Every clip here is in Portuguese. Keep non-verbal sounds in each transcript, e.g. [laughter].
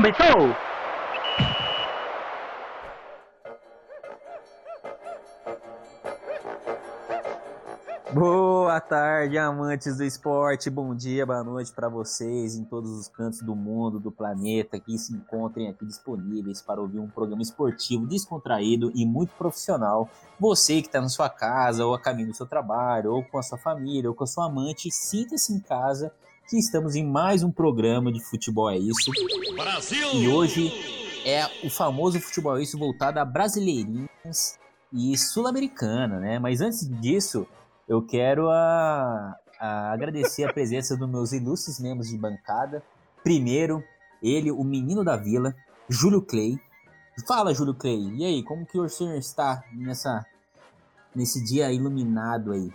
Começou! Boa tarde, amantes do esporte. Bom dia, boa noite para vocês em todos os cantos do mundo, do planeta, que se encontrem aqui disponíveis para ouvir um programa esportivo descontraído e muito profissional. Você que está na sua casa, ou a caminho do seu trabalho, ou com a sua família, ou com a sua amante, sinta-se em casa estamos em mais um programa de Futebol é Isso. Brasil! E hoje é o famoso Futebol é Isso voltado a brasileirinhas e sul-americana, né? Mas antes disso, eu quero a, a agradecer a presença dos meus ilustres membros de bancada. Primeiro, ele, o menino da vila, Júlio Clay. Fala, Júlio Clay. E aí, como que o senhor está nessa, nesse dia iluminado aí?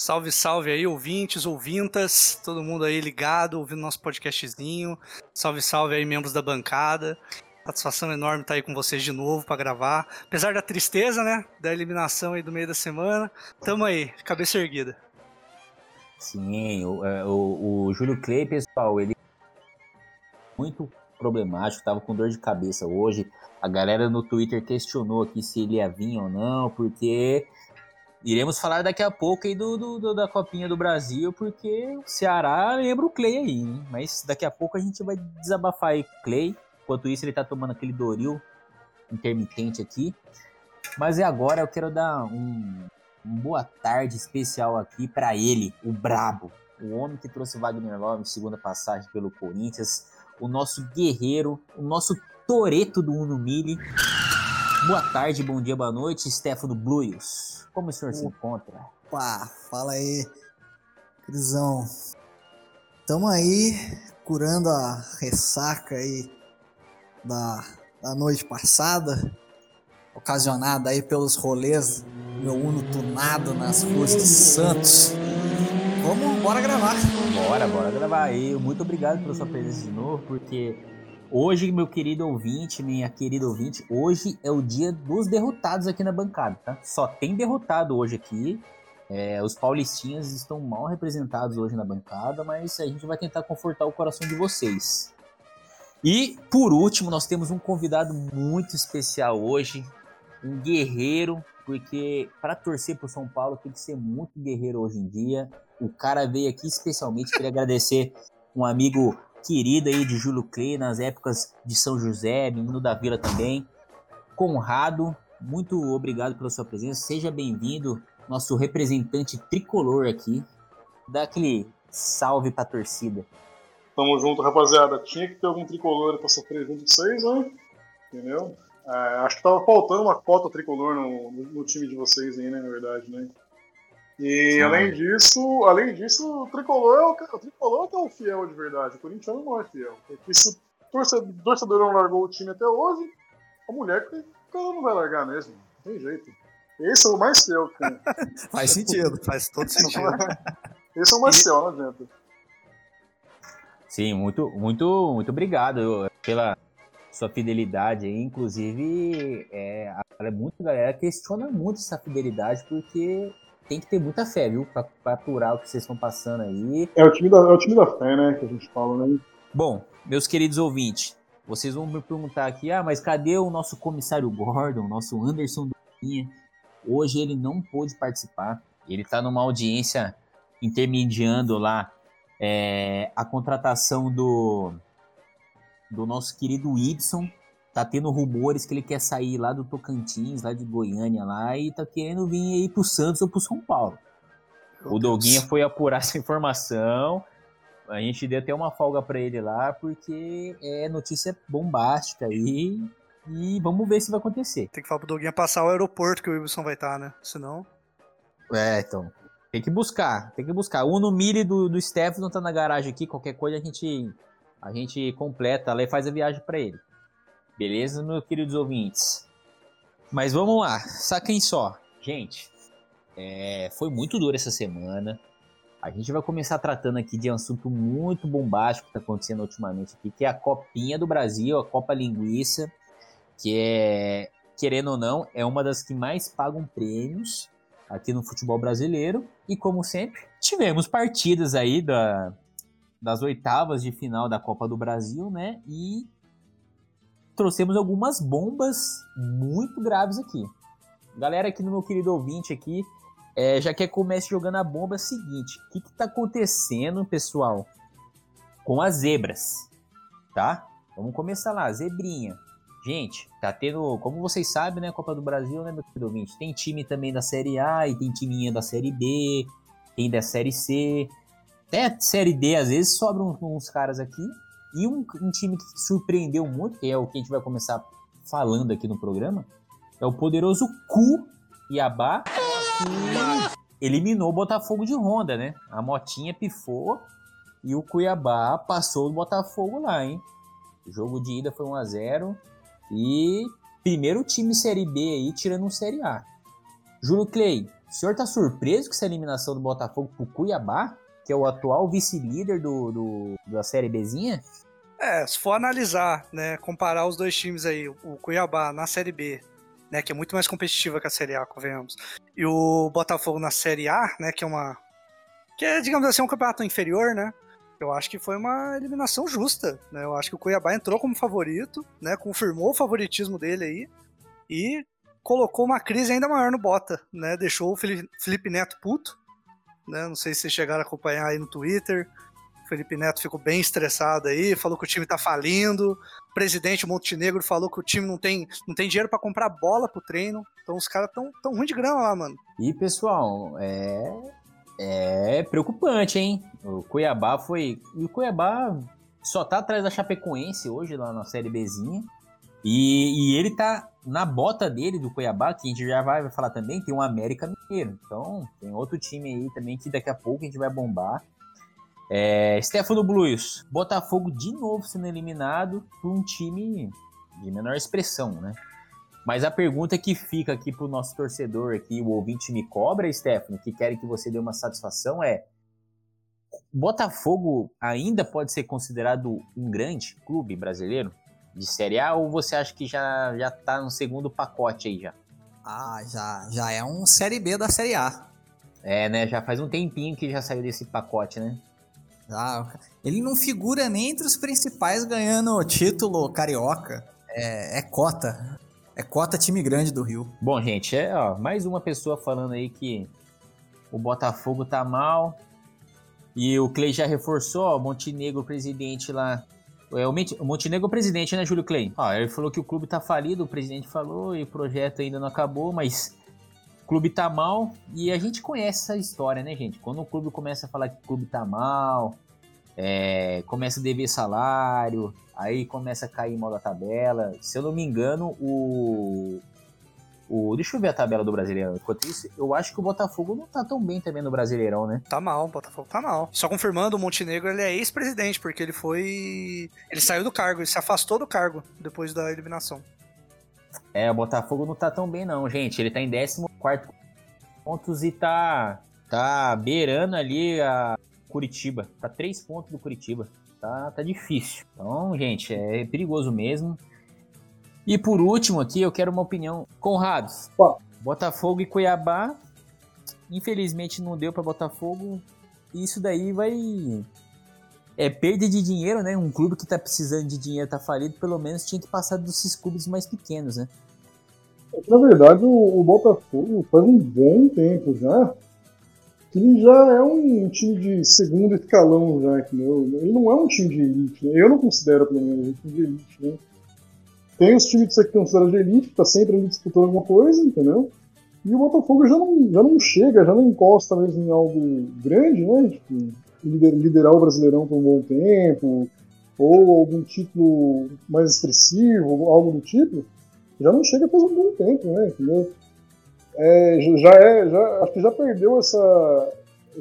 Salve, salve aí, ouvintes, ouvintas, todo mundo aí ligado, ouvindo nosso podcastzinho. Salve, salve aí, membros da bancada. Satisfação enorme estar aí com vocês de novo para gravar. Apesar da tristeza, né? Da eliminação aí do meio da semana. Tamo aí, cabeça erguida. Sim, o, é, o, o Júlio Clay, pessoal, ele muito problemático, tava com dor de cabeça hoje. A galera no Twitter questionou aqui se ele ia vir ou não, porque iremos falar daqui a pouco aí do, do, do, da Copinha do Brasil, porque o Ceará lembra o Clay aí, hein? Mas daqui a pouco a gente vai desabafar aí Clay. Enquanto isso, ele tá tomando aquele Doril intermitente aqui. Mas é agora eu quero dar um, um boa tarde especial aqui para ele, o Brabo, o homem que trouxe Wagner Love segunda passagem pelo Corinthians, o nosso guerreiro, o nosso Toreto do Uno Mille. Boa tarde, bom dia, boa noite, Stefano Bluios. Como o senhor Opa, se encontra? Pá, fala aí, Crisão. Tamo aí curando a ressaca aí da, da noite passada, ocasionada aí pelos rolês meu Uno tunado nas ruas de Santos. Vamos, bora gravar. Bora, bora gravar aí. Muito obrigado pela sua presença de novo, porque hoje, meu querido ouvinte, minha querida ouvinte, hoje é o dia dos derrotados aqui na bancada, tá? Só tem derrotado hoje aqui. É, os paulistinhas estão mal representados hoje na bancada, mas a gente vai tentar confortar o coração de vocês. E por último, nós temos um convidado muito especial hoje, um guerreiro, porque para torcer para o São Paulo tem que ser muito guerreiro hoje em dia. O cara veio aqui especialmente queria agradecer um amigo querido aí de Júlio Clay nas épocas de São José, menino da Vila também. Conrado, muito obrigado pela sua presença. Seja bem-vindo, nosso representante tricolor aqui. Dá aquele salve para a torcida. Tamo junto, rapaziada. Tinha que ter algum tricolor pra sofrer junto com vocês, né? Entendeu? É, acho que tava faltando uma cota tricolor no, no, time de vocês aí, né? Na verdade, né? E Sim. além disso, além disso, o tricolor é o, o tricolor é o fiel de verdade. O Corinthians não é fiel. Porque se o torcedor, torcedor não largou o time até hoje, a mulher que cara não vai largar mesmo. Não tem jeito. Esse é o mais fiel. [laughs] faz sentido, faz todo sentido. Esse é o mais fiel, não adianta. Sim, muito, muito, muito obrigado pela sua fidelidade. Inclusive, é, a, muito galera questiona muito essa fidelidade porque tem que ter muita fé, viu? Pra, pra aturar o que vocês estão passando aí. É o, time da, é o time da fé, né? Que a gente fala, né? Bom, meus queridos ouvintes, vocês vão me perguntar aqui, ah, mas cadê o nosso comissário Gordon, nosso Anderson Durinha? Hoje ele não pôde participar. Ele tá numa audiência intermediando lá é, a contratação do, do nosso querido Ibson. Tá tendo rumores que ele quer sair lá do Tocantins, lá de Goiânia, lá, e tá querendo vir aí pro Santos ou pro São Paulo. Meu o Doguinha foi apurar [laughs] essa informação. A gente deu até uma folga para ele lá, porque é notícia bombástica aí. E vamos ver se vai acontecer. Tem que falar pro Doguinha passar o aeroporto que o Ibson vai estar, tá, né? Senão. É, então. Tem que buscar, tem que buscar. O Uno Mille do, do Stefano tá na garagem aqui, qualquer coisa a gente, a gente completa lá e faz a viagem para ele. Beleza, meus queridos ouvintes? Mas vamos lá, saquem só. Gente, é, foi muito duro essa semana. A gente vai começar tratando aqui de um assunto muito bombástico que está acontecendo ultimamente aqui, que é a Copinha do Brasil, a Copa Linguiça, que é, querendo ou não, é uma das que mais pagam prêmios aqui no futebol brasileiro. E como sempre, tivemos partidas aí da, das oitavas de final da Copa do Brasil, né? E trouxemos algumas bombas muito graves aqui. Galera aqui no meu querido ouvinte aqui, é, já quer comece jogando a bomba é seguinte. O que, que tá acontecendo, pessoal, com as zebras, tá? Vamos começar lá, zebrinha. Gente, tá tendo, como vocês sabem, né, Copa do Brasil, né, meu querido ouvinte? Tem time também da Série A e tem timinha da Série B, tem da Série C. Até Série D, às vezes, sobram uns caras aqui. E um, um time que surpreendeu muito, que é o que a gente vai começar falando aqui no programa, é o poderoso Cuiabá, que eliminou o Botafogo de Honda, né? A motinha pifou e o Cuiabá passou o Botafogo lá, hein? O jogo de ida foi 1 a 0 e primeiro time Série B aí tirando um Série A. Júlio Clay, o senhor tá surpreso com essa eliminação do Botafogo pro Cuiabá, que é o atual vice-líder do, do, da Série Bzinha? É, se for analisar, né, comparar os dois times aí, o Cuiabá na Série B, né, que é muito mais competitiva que a Série A, convenhamos, e o Botafogo na Série A, né, que é uma que é, digamos assim, um campeonato inferior, né? Eu acho que foi uma eliminação justa, né? Eu acho que o Cuiabá entrou como favorito, né? Confirmou o favoritismo dele aí e colocou uma crise ainda maior no Bota, né? Deixou o Felipe Neto puto, né? Não sei se vocês chegaram a acompanhar aí no Twitter. O Felipe Neto ficou bem estressado aí, falou que o time tá falindo. O presidente Montenegro falou que o time não tem, não tem dinheiro para comprar bola pro treino. Então os caras tão, tão ruim de grana lá, mano. E pessoal, é é preocupante, hein? O Cuiabá foi. E o Cuiabá só tá atrás da Chapecoense hoje lá na Série Bzinha. E, e ele tá na bota dele do Cuiabá, que a gente já vai falar também, tem o um América Mineiro. Então, tem outro time aí também que daqui a pouco a gente vai bombar. É, Stefano Blues, Botafogo de novo sendo eliminado por um time de menor expressão, né? Mas a pergunta que fica aqui pro nosso torcedor aqui, o ouvinte me cobra, Stefano, que querem que você dê uma satisfação é Botafogo ainda pode ser considerado um grande clube brasileiro de Série A ou você acha que já já tá no segundo pacote aí já? Ah, já já é um Série B da Série A. É, né? Já faz um tempinho que já saiu desse pacote, né? Já, ele não figura nem entre os principais ganhando o título carioca. É, é cota. É cota time grande do Rio. Bom, gente, é ó, mais uma pessoa falando aí que o Botafogo tá mal. E o Clay já reforçou, ó, Montenegro presidente lá. É, o Montenegro presidente, né, Júlio Clay? Ó, ele falou que o clube tá falido, o presidente falou, e o projeto ainda não acabou, mas o clube tá mal. E a gente conhece essa história, né, gente? Quando o clube começa a falar que o clube tá mal, é, começa a dever salário, aí começa a cair mal da tabela. Se eu não me engano, o, o. Deixa eu ver a tabela do Brasileirão. Enquanto isso, eu acho que o Botafogo não tá tão bem também no Brasileirão, né? Tá mal, o Botafogo tá mal. Só confirmando, o Montenegro ele é ex-presidente, porque ele foi. Ele saiu do cargo, ele se afastou do cargo depois da eliminação. É, o Botafogo não tá tão bem, não, gente. Ele tá em 14 pontos e tá. Tá beirando ali a Curitiba. Tá três pontos do Curitiba. Tá, tá difícil. Então, gente, é perigoso mesmo. E por último aqui, eu quero uma opinião. Conrados, Botafogo e Cuiabá. Infelizmente não deu para Botafogo. Isso daí vai. É perda de dinheiro, né? Um clube que tá precisando de dinheiro, tá falido, pelo menos tinha que passar desses clubes mais pequenos, né? Na verdade, o, o Botafogo faz um bom tempo já ele já é um time de segundo escalão, já, entendeu? Ele não é um time de elite, né? Eu não considero, pelo menos, um time de elite, né? Tem os times que você considera de elite, que tá sempre ali disputando alguma coisa, entendeu? E o Botafogo já não, já não chega, já não encosta mesmo em algo grande, né? Tipo, liderar o Brasileirão por um bom tempo, ou algum título mais expressivo, algo do tipo, já não chega faz um bom tempo, né? Entendeu? é, já é, já, acho que já perdeu essa,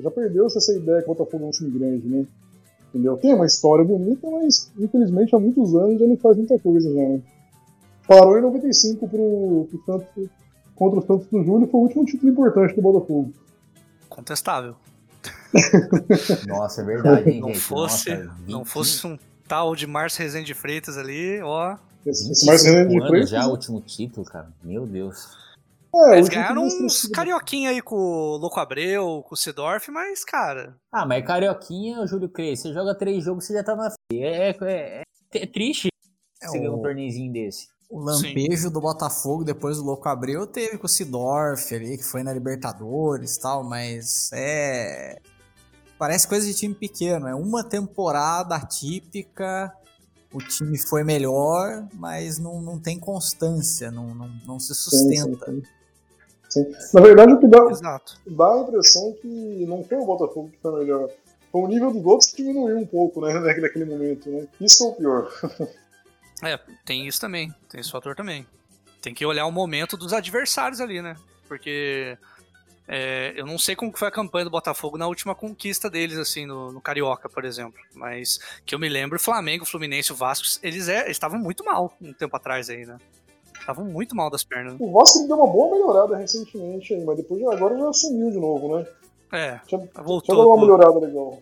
já perdeu essa ideia que o Botafogo é um time grande, né? Entendeu? Tem uma história bonita, mas infelizmente há muitos anos já não faz muita coisa já, né? Parou em 95 pro, pro Santos, contra o Santos do Júlio, foi o último título importante do Botafogo. Contestável. [laughs] Nossa, é verdade, hein, não gente? Fosse, Nossa, 20... Não fosse um tal de Márcio Rezende Freitas ali, ó. Esse, Márcio Rezende Freitas. Já o último título, cara. Meu Deus. É, Eles ganharam uns carioquinha aí com o Louco Abreu, com o Sidorf, mas, cara. Ah, mas carioquinha, Júlio Crei, você joga três jogos, você já tá na. É, é, é, é triste. que você ganha um torneizinho desse. O lampejo Sim. do Botafogo depois do Louco Abreu teve com o Sidorf ali, que foi na Libertadores e tal, mas é. Parece coisa de time pequeno. É uma temporada atípica, o time foi melhor, mas não, não tem constância, não, não, não se sustenta. Sim, sim, sim. Na verdade, o que dá, Exato. dá a impressão que não foi o Botafogo que foi melhor. Foi o nível dos outros que diminuiu um pouco, né, [laughs] naquele momento, né? Isso é o pior. [laughs] É, tem isso também. Tem esse fator também. Tem que olhar o momento dos adversários ali, né? Porque é, eu não sei como foi a campanha do Botafogo na última conquista deles, assim, no, no Carioca, por exemplo. Mas que eu me lembro, Flamengo, Fluminense, o Vasco, eles, é, estavam muito mal um tempo atrás aí, né? Estavam muito mal das pernas. O Vasco deu uma boa melhorada recentemente aí, mas depois agora já sumiu de novo, né? É. Já, voltou. Já deu uma melhorada legal.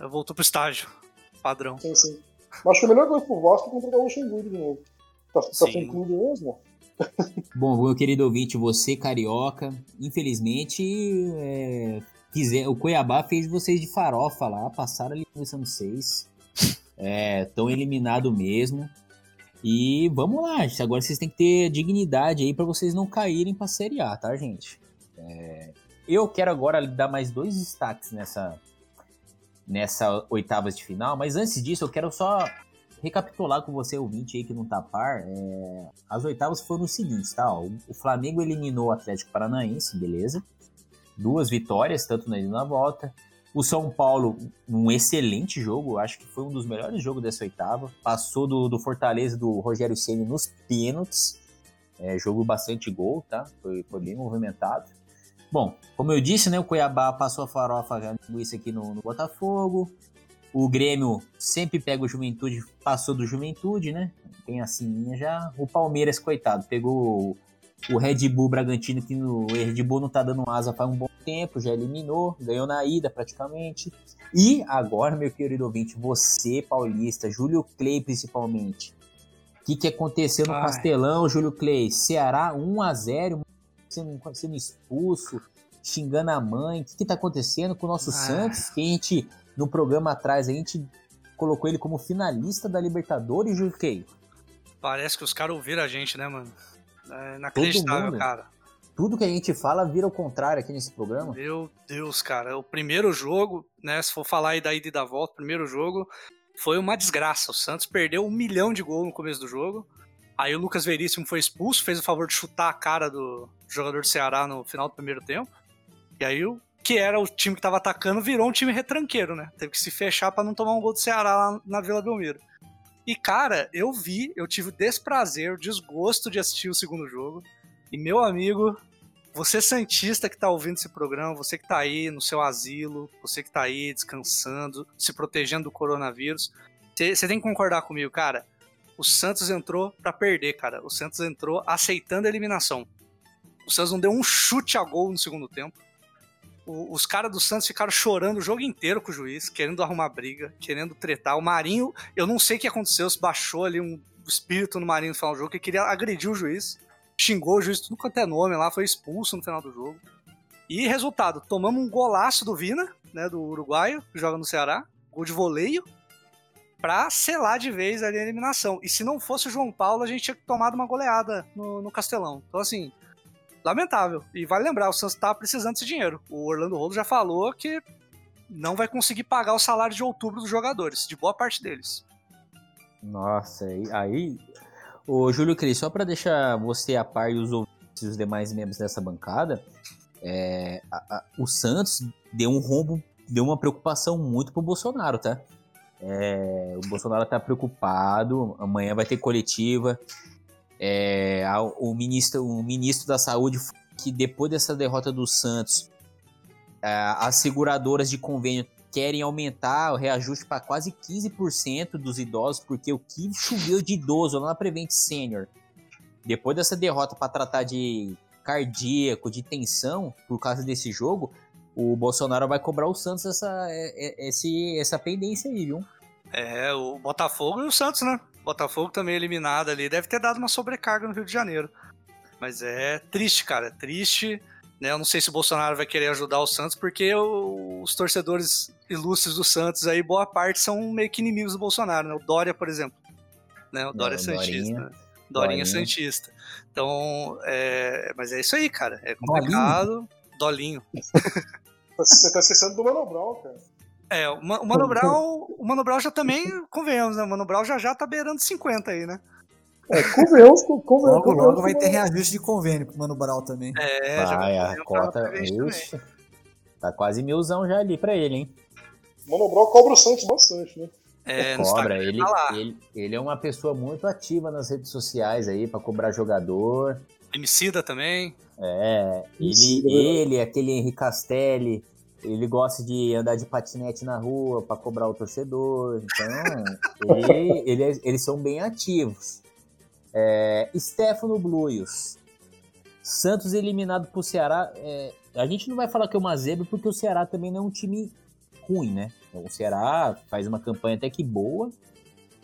Voltou pro estágio. Padrão. Sim, sim. Acho que a melhor coisa pro Vasco é contratar o Luxemburgo de novo. Tá, tá sem clube mesmo? Bom, meu querido ouvinte, você carioca, infelizmente, é, fizer, o Cuiabá fez vocês de farofa lá, passaram ali começando seis. Estão é, eliminados mesmo. E vamos lá, agora vocês têm que ter dignidade aí para vocês não caírem pra Série A, tá, gente? É, eu quero agora dar mais dois destaques nessa, nessa oitavas de final. Mas antes disso, eu quero só recapitular com você, ouvinte aí que não tá par. É... As oitavas foram o seguinte, tá? O Flamengo eliminou o Atlético Paranaense, beleza. Duas vitórias, tanto na ida e na volta. O São Paulo, um excelente jogo, acho que foi um dos melhores jogos dessa oitava. Passou do, do Fortaleza do Rogério Ceni nos pênaltis. É, jogo bastante gol, tá? Foi, foi bem movimentado. Bom, como eu disse, né, o Cuiabá passou a farofa a linguiça aqui no, no, Botafogo. O Grêmio sempre pega o Juventude, passou do Juventude, né? Tem a sininha já. O Palmeiras, coitado, pegou o, Red Bull Bragantino, que o Red Bull não tá dando asa faz um bom tempo, já eliminou, ganhou na ida praticamente. E agora, meu querido ouvinte, você, paulista, Júlio Clay principalmente. O que, que aconteceu no Ai. Castelão, Júlio Clay? Ceará 1 a 0 sendo, sendo expulso, xingando a mãe. O que, está acontecendo com o nosso ah. Santos? Que a gente, no programa atrás, a gente colocou ele como finalista da Libertadores, Juquei. Parece que os caras ouviram a gente, né, mano? É inacreditável, cara. Tudo que a gente fala vira o contrário aqui nesse programa. Meu Deus, cara. O primeiro jogo, né? Se for falar aí da ida e da volta, o primeiro jogo foi uma desgraça. O Santos perdeu um milhão de gols no começo do jogo. Aí o Lucas Veríssimo foi expulso, fez o favor de chutar a cara do jogador do Ceará no final do primeiro tempo. E aí o que era o time que estava atacando virou um time retranqueiro, né? Teve que se fechar para não tomar um gol do Ceará lá na Vila Belmiro. E cara, eu vi, eu tive o desprazer, o desgosto de assistir o segundo jogo. E meu amigo, você santista que tá ouvindo esse programa, você que tá aí no seu asilo, você que tá aí descansando, se protegendo do coronavírus, você tem que concordar comigo, cara o Santos entrou para perder, cara. O Santos entrou aceitando a eliminação. O Santos não deu um chute a gol no segundo tempo. O, os caras do Santos ficaram chorando o jogo inteiro com o juiz, querendo arrumar briga, querendo tretar. O Marinho, eu não sei o que aconteceu, se baixou ali um espírito no Marinho no final do jogo, que queria agredir o juiz. Xingou o juiz tudo quanto é nome lá, foi expulso no final do jogo. E resultado, tomamos um golaço do Vina, né, do uruguaio, que joga no Ceará, gol de voleio, pra selar de vez ali a eliminação. E se não fosse o João Paulo, a gente tinha tomado uma goleada no, no Castelão. Então, assim, lamentável. E vale lembrar, o Santos tá precisando desse dinheiro. O Orlando Rolo já falou que não vai conseguir pagar o salário de outubro dos jogadores, de boa parte deles. Nossa, aí. aí... Ô, Júlio Cris, só para deixar você a par e os ouvintes e os demais membros dessa bancada, é, a, a, o Santos deu um rombo, deu uma preocupação muito pro Bolsonaro, tá? É, o Bolsonaro está preocupado, amanhã vai ter coletiva. É, o, ministro, o ministro da Saúde que depois dessa derrota do Santos, é, as seguradoras de convênio querem aumentar o reajuste para quase 15% dos idosos, porque o que choveu de idoso lá na Prevent Senior, depois dessa derrota para tratar de cardíaco, de tensão, por causa desse jogo, o Bolsonaro vai cobrar o Santos essa, é, é, esse, essa pendência aí, viu? É, o Botafogo e o Santos, né? Botafogo também eliminado ali. Deve ter dado uma sobrecarga no Rio de Janeiro. Mas é triste, cara. É triste. Né? Eu não sei se o Bolsonaro vai querer ajudar o Santos, porque os torcedores ilustres do Santos aí, boa parte, são meio que inimigos do Bolsonaro, né? O Dória, por exemplo. né? O Dória é Santista. Dorinha, Dorinha Santista. Então, é, mas é isso aí, cara. É complicado. Dolinho. [laughs] Você tá esquecendo do Mano Brown, cara. É, o Mano Brown, o Mano Brown já também, convenhamos, né? O Mano Brown já já tá beirando 50 aí, né? É, convenhamos, convenhamos. Logo, logo vai ter reajuste de convênio pro Mano Brown também. É, vai, já a cota, ixi, tá quase milzão já ali pra ele, hein? O Mano Brown cobra o Santos bastante, né? É, cobra, ele, tá ele, ele é uma pessoa muito ativa nas redes sociais aí pra cobrar jogador. Emicida também. É, ele, ele, aquele Henrique Castelli, ele gosta de andar de patinete na rua para cobrar o torcedor. Então, [laughs] ele, ele, é, eles são bem ativos. É, Stefano Bluios. Santos eliminado pro Ceará. É, a gente não vai falar que é uma zebra, porque o Ceará também não é um time ruim, né? O Ceará faz uma campanha até que boa,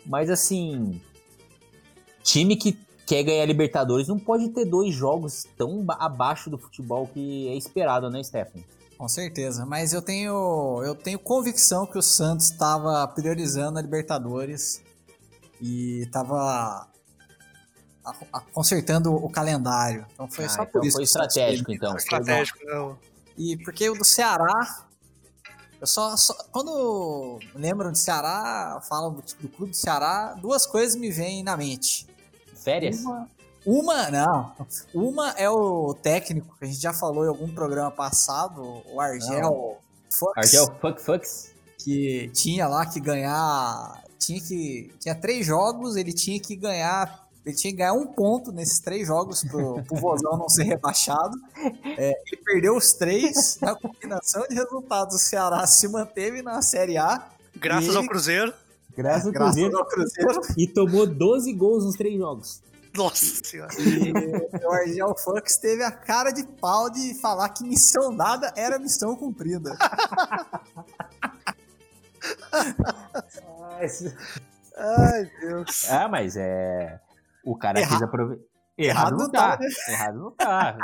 mas assim. Time que quer ganhar Libertadores não pode ter dois jogos tão abaixo do futebol que é esperado, né, Stefano? Com certeza, mas eu tenho eu tenho convicção que o Santos estava priorizando a Libertadores e estava consertando o calendário. Então foi ah, só por então isso. Foi estratégico, então. Foi estratégico, não. E porque o do Ceará, eu só, só quando lembram de Ceará, falam do, do clube do Ceará, duas coisas me vêm na mente. Férias? Uma, uma, não. Uma é o técnico, que a gente já falou em algum programa passado, o Argel Fux. Argel Fuck Fux. Que tinha lá que ganhar. Tinha que. Tinha três jogos, ele tinha que ganhar. Ele tinha que ganhar um ponto nesses três jogos pro, pro Vozão não ser rebaixado. [laughs] É, ele perdeu os três. Na combinação de resultados, o Ceará se manteve na Série A. Graças ele, ao Cruzeiro. Graças, ao, graças Cruzeiro, ao Cruzeiro. E tomou 12 gols nos três jogos. Nossa senhora. E o Argel Fux teve a cara de pau de falar que missão dada era missão cumprida. Ai, Deus. Ah, mas é. O cara Erra... quis aproveitar. Errado, Errado, não tá. tá né? Errado não tá.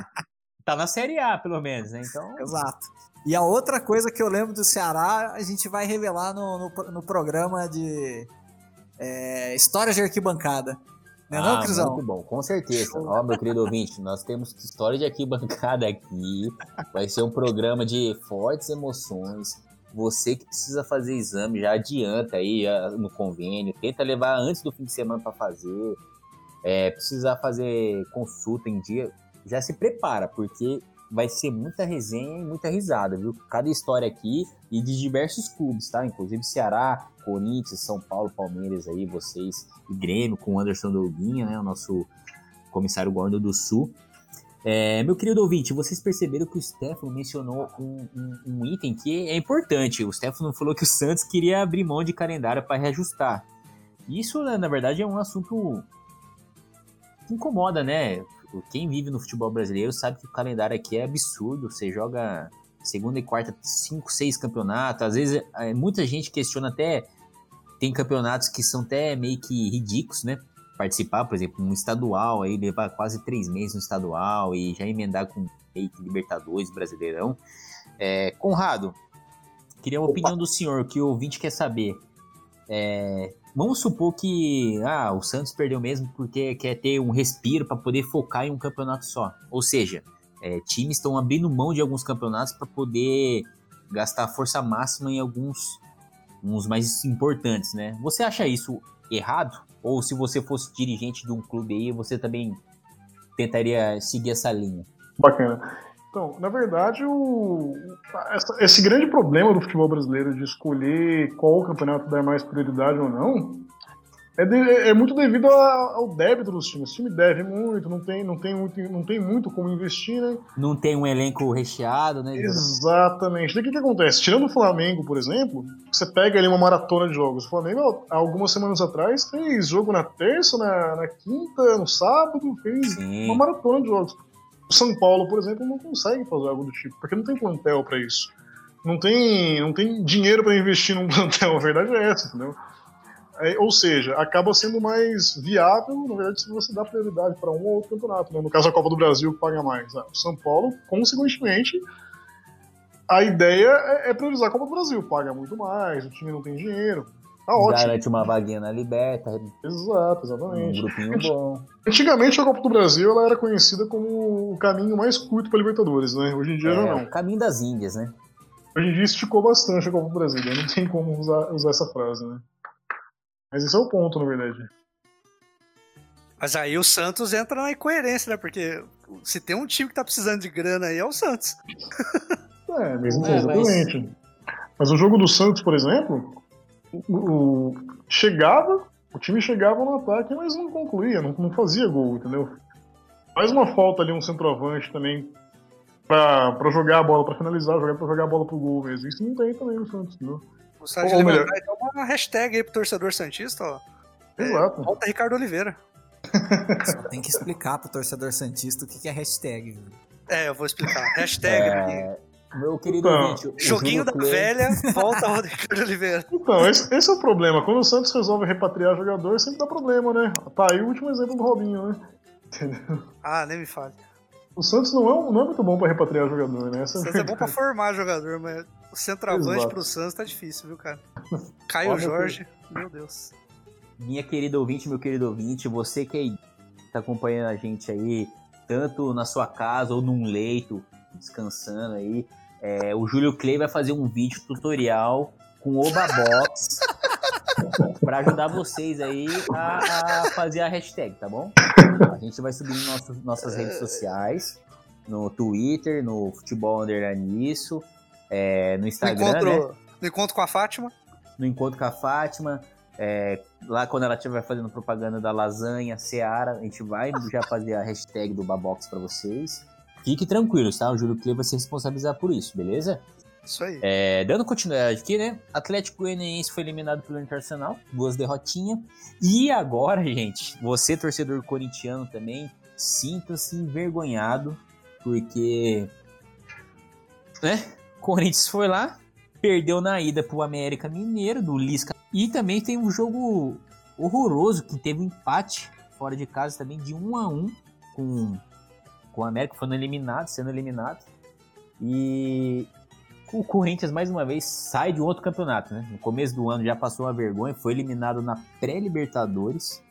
Tá na Série A, pelo menos, né? Então. Exato. E a outra coisa que eu lembro do Ceará, a gente vai revelar no, no, no programa de é, Histórias de Arquibancada. Não é ah, não, Crisão? Muito bom, com certeza. Ó, meu querido ouvinte, nós temos história de arquibancada aqui. Vai ser um programa de fortes emoções. Você que precisa fazer exame, já adianta aí no convênio. Tenta levar antes do fim de semana para fazer. É, precisa fazer consulta em dia. Já se prepara, porque vai ser muita resenha e muita risada, viu? Cada história aqui e de diversos clubes, tá? Inclusive Ceará, Corinthians, São Paulo, Palmeiras aí, vocês e Grêmio com o Anderson Dolguinha, né? O nosso comissário Gordo do Sul. É, meu querido ouvinte, vocês perceberam que o Stefano mencionou um, um, um, item que é importante. O Stefano falou que o Santos queria abrir mão de calendário para reajustar. Isso, na verdade, é um assunto que incomoda, né? Quem vive no futebol brasileiro sabe que o calendário aqui é absurdo. Você joga segunda e quarta, cinco, seis campeonatos. Às vezes, é, muita gente questiona até. Tem campeonatos que são até meio que ridículos, né? Participar, por exemplo, um estadual, aí levar quase três meses no estadual e já emendar com meio que Libertadores, Brasileirão. É, Conrado, queria Opa. opinião do senhor, que o ouvinte quer saber. É, vamos supor que ah, o Santos perdeu mesmo porque quer ter um respiro para poder focar em um campeonato só. Ou seja, é, times estão abrindo mão de alguns campeonatos para poder gastar força máxima em alguns uns mais importantes, né? Você acha isso errado? Ou se você fosse dirigente de um clube aí, você também tentaria seguir essa linha? Bacana. Então, na verdade, o, essa, esse grande problema do futebol brasileiro de escolher qual campeonato dar mais prioridade ou não, é, de, é, é muito devido a, ao débito dos times. O time deve muito, não tem, não tem, muito, não tem muito como investir, né? Não tem um elenco recheado, né? Exatamente. o que, que acontece? Tirando o Flamengo, por exemplo, você pega ali uma maratona de jogos. O Flamengo, algumas semanas atrás, fez jogo na terça, na, na quinta, no sábado, fez Sim. uma maratona de jogos. O São Paulo, por exemplo, não consegue fazer algo do tipo, porque não tem plantel para isso. Não tem, não tem dinheiro para investir num [laughs] plantel, a verdade é essa, entendeu? É, ou seja, acaba sendo mais viável, na verdade, se você dá prioridade para um ou outro campeonato. Né? No caso, a Copa do Brasil paga mais. O São Paulo, consequentemente, a ideia é, é priorizar a Copa do Brasil. Paga muito mais, o time não tem dinheiro. Tá ótimo. Garante uma vaguinha na Liberta, Exato, um exatamente. grupinho bom. Antigamente a Copa do Brasil ela era conhecida como o caminho mais curto para Libertadores, né? Hoje em dia já É, não. o caminho das Índias, né? Hoje em dia esticou bastante a Copa do Brasil, né? não tem como usar, usar essa frase, né? Mas esse é o ponto, na verdade. Mas aí o Santos entra na incoerência, né? Porque se tem um time que tá precisando de grana aí é o Santos. [laughs] É, mas É, exatamente. Mas... o jogo do Santos, por exemplo, o, chegava, o time chegava no ataque, mas não concluía, não, não fazia gol, entendeu? Faz uma falta ali um centroavante também pra, pra jogar a bola, pra finalizar, jogar pra jogar a bola pro gol mesmo. Isso não tem também no Santos, entendeu? Gostaria de melhor- levantar então uma hashtag aí pro torcedor Santista, ó. É, Exato. Volta Ricardo Oliveira. [laughs] Só tem que explicar pro torcedor Santista o que que é hashtag. viu? É, eu vou explicar. Hashtag. É, meu querido Então, ouvinte, o Joguinho da Clay- velha, [laughs] volta a Ricardo Oliveira. Então, esse, esse é o problema. Quando o Santos resolve repatriar jogador, sempre dá problema, né? Tá aí o último exemplo do Robinho, né? Ah, nem me fale. O Santos não é, não é muito bom pra repatriar jogador, né? Essa O Santos é bom pra [laughs] formar jogador, mas o centroavante Exato. pro Santos tá difícil, viu, cara? [laughs] Caio meu Jorge, meu Deus. Minha querida ouvinte, meu querido ouvinte, você que tá acompanhando a gente aí, tanto na sua casa ou num leito, descansando aí, é, o Júlio Clay vai fazer um vídeo tutorial com Oba Box [laughs] para ajudar vocês aí a, a fazer a hashtag, tá bom? A gente vai subir nossas redes sociais, no Twitter, no Futebol Underline Isso, é, no No Instagram, encontro, né? no encontro com a Fátima. no encontro com a Fátima. é, lá quando ela estiver fazendo propaganda da lasanha, Seara, a gente vai já fazer a hashtag do Babox pra vocês. Fique tranquilos, tá? O Júlio Clay vai se responsabilizar por isso, beleza? Isso aí. É, dando continuidade aqui, né? Atlético Goianiense foi eliminado pelo Internacional, duas derrotinhas. E agora, [laughs] gente, você, torcedor corintiano também, sinta-se envergonhado, porque. Né? Corinthians foi lá, perdeu na ida pro América Mineiro, do Lisca. E também tem um jogo horroroso, que teve um empate fora de casa também, de 1 a 1 com, com o América, foram eliminados, sendo eliminados. E o Corinthians, mais uma vez, sai de um outro campeonato, né? No começo do ano já passou uma vergonha, foi eliminado na pré-Libertadores.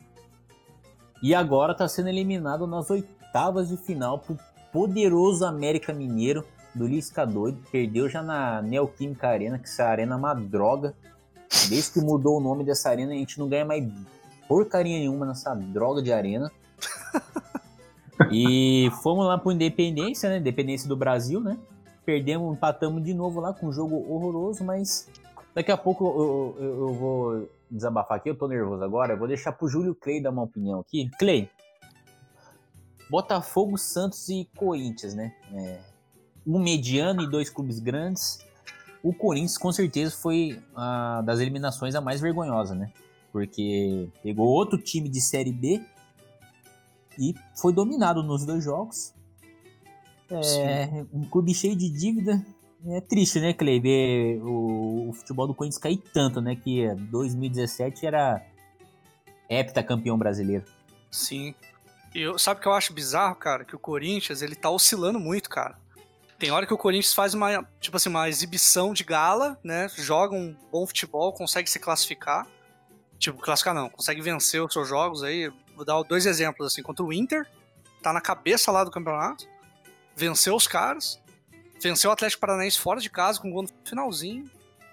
E agora tá sendo eliminado nas oitavas de final pro poderoso América Mineiro do Lisca doido. Perdeu já na Neoquímica Arena, que essa arena é uma droga. Desde que mudou o nome dessa arena, a gente não ganha mais porcaria nenhuma nessa droga de arena. [laughs] [laughs] E fomos lá pro Independência, né? Independência do Brasil, né? Perdemos, empatamos de novo lá com um jogo horroroso, mas daqui a pouco eu, eu- eu vou desabafar aqui, eu tô nervoso agora. Eu vou deixar pro Júlio Clay dar uma opinião aqui. Clay, Botafogo, Santos e Corinthians, né? É, um mediano e dois clubes grandes. O Corinthians, com certeza, foi a das eliminações a mais vergonhosa, né? Porque pegou outro time de Série B e foi dominado nos dois jogos. É, um clube cheio de dívida. É triste, né, Clay, ver o, o futebol do Corinthians cair tanto, né? Que 2017 era heptacampeão brasileiro. Sim. Eu, sabe o que eu acho bizarro, cara? Que o Corinthians, ele tá oscilando muito, cara. Tem hora que o Corinthians faz uma, tipo assim, uma exibição de gala, né? Joga um bom futebol, consegue se classificar. Tipo, classificar não, consegue vencer os seus jogos aí. Vou dar dois exemplos, assim, contra o Inter, tá na cabeça lá do campeonato, venceu os caras, venceu o Atlético Paranaense fora de casa com um gol no finalzinho,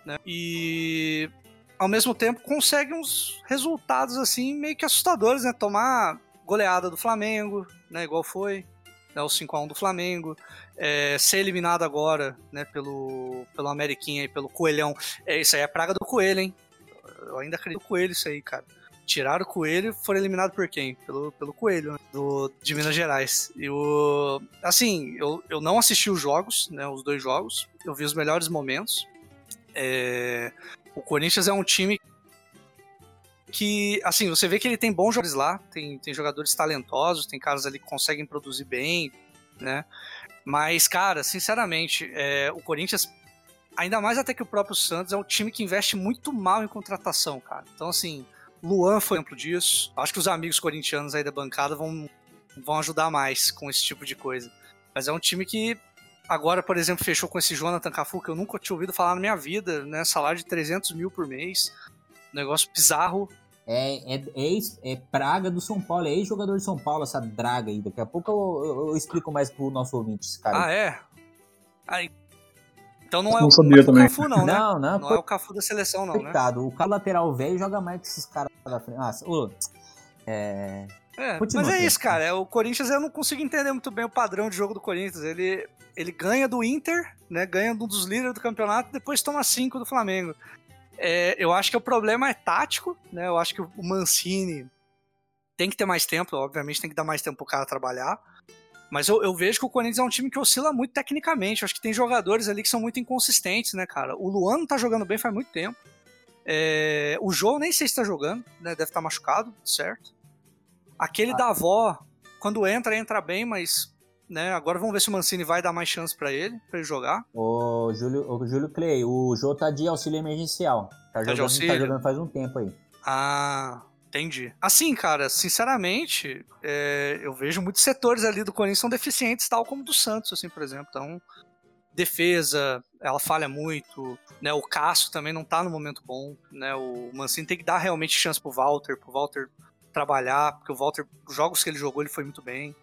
né? E ao mesmo tempo consegue uns resultados assim meio que assustadores, né? Tomar goleada do Flamengo, né? Igual foi, né? O 5 a 1 do Flamengo, é, ser eliminado agora, né? Pelo pelo Ameriquinha e pelo Coelhão. É isso aí, é praga do coelho, hein? Eu ainda acredito no coelho isso aí, cara. Tiraram o coelho e foram eliminados por quem? Pelo, pelo coelho, né? Do, de Minas Gerais. E o. Assim, eu, eu não assisti os jogos, né? Os dois jogos. Eu vi os melhores momentos. É, o Corinthians é um time que, assim, você vê que ele tem bons jogadores lá, tem, tem jogadores talentosos, tem caras ali que conseguem produzir bem, né? Mas, cara, sinceramente, é, o Corinthians, ainda mais até que o próprio Santos, é um time que investe muito mal em contratação, cara. Então, assim, Luan foi um exemplo disso. Acho que os amigos corintianos aí da bancada vão, vão ajudar mais com esse tipo de coisa. Mas é um time que agora, por exemplo, fechou com esse Jonathan Cafu, que eu nunca tinha ouvido falar na minha vida, né? Salário de 300 mil por mês. Negócio bizarro. É, é, é, é praga do São Paulo, é ex-jogador de São Paulo, essa draga aí. Daqui a pouco eu, eu, eu explico mais pro nosso ouvinte, esse cara. Ah, é? Aí. Então não é, Não o, sabia não é. Cafu, não, né? Não, não, Não é o Cafu da seleção, não, né? coitado. O cara lateral velho joga mais que esses caras da frente. Ah, ô, é, É, Continua, mas é isso, cara. É, o Corinthians, eu não consigo entender muito bem o padrão de jogo do Corinthians. Ele, ele ganha do Inter, né? Ganha de um dos líderes do campeonato, depois toma cinco do Flamengo. É, eu acho que o problema é tático, né? Eu acho que o Mancini tem que ter mais tempo, obviamente tem que dar mais tempo pro cara trabalhar. Mas eu, eu vejo que o Corinthians é um time que oscila muito tecnicamente. Eu acho que tem jogadores ali que são muito inconsistentes, né, cara? O Luan não tá jogando bem faz muito tempo. É, o João nem sei se tá jogando, né? Deve estar machucado, certo? Aquele da avó, quando entra, entra bem, mas. Né, agora vamos ver se o Mancini vai dar mais chance pra ele, pra ele jogar. Ô, Júlio, ô, Júlio Clay, o Jô tá de auxílio emergencial. Tá, de jogando, auxílio? tá jogando faz um tempo aí. Ah, entendi. Assim, cara, sinceramente, é, eu vejo muitos setores ali do Corinthians são deficientes, tal como do Santos, assim, por exemplo. Então, defesa, ela falha muito, né? O Cássio também não tá no momento bom, né? O Mancini tem que dar realmente chance pro Walter, pro Walter trabalhar, porque o Walter, os jogos que ele jogou, ele foi muito bem.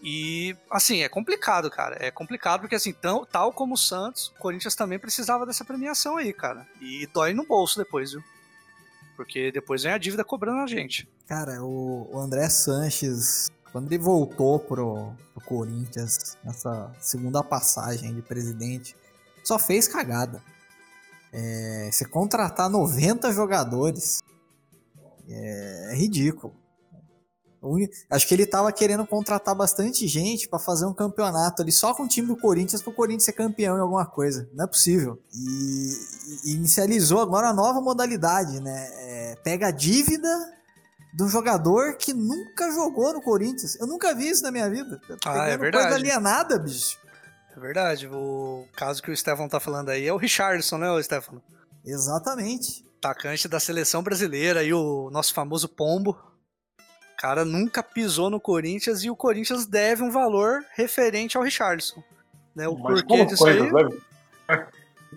E, assim, é complicado, cara. É complicado porque, assim, tão, tal como o Santos, o Corinthians também precisava dessa premiação aí, cara. E dói no bolso depois, viu? Porque depois vem a dívida cobrando a gente. Cara, o, o André Sanches, quando ele voltou pro, pro Corinthians, nessa segunda passagem de presidente, só fez cagada. É, você contratar 90 jogadores é, é ridículo. Acho que ele tava querendo contratar bastante gente pra fazer um campeonato ali só com o time do Corinthians pro Corinthians ser campeão em alguma coisa. Não é possível. E, e inicializou agora a nova modalidade, né? É, pega a dívida de um jogador que nunca jogou no Corinthians. Eu nunca vi isso na minha vida. Tá Ah, é verdade. Coisa alienada, bicho. É verdade. O caso que o Stefano tá falando aí é o Richardson, né, o Stefano? Exatamente. Atacante da seleção brasileira e o nosso famoso Pombo. O cara nunca pisou no Corinthians e o Corinthians deve um valor referente ao Richardson. Né, o Mas porquê disso aí? Corinthians [laughs] deve?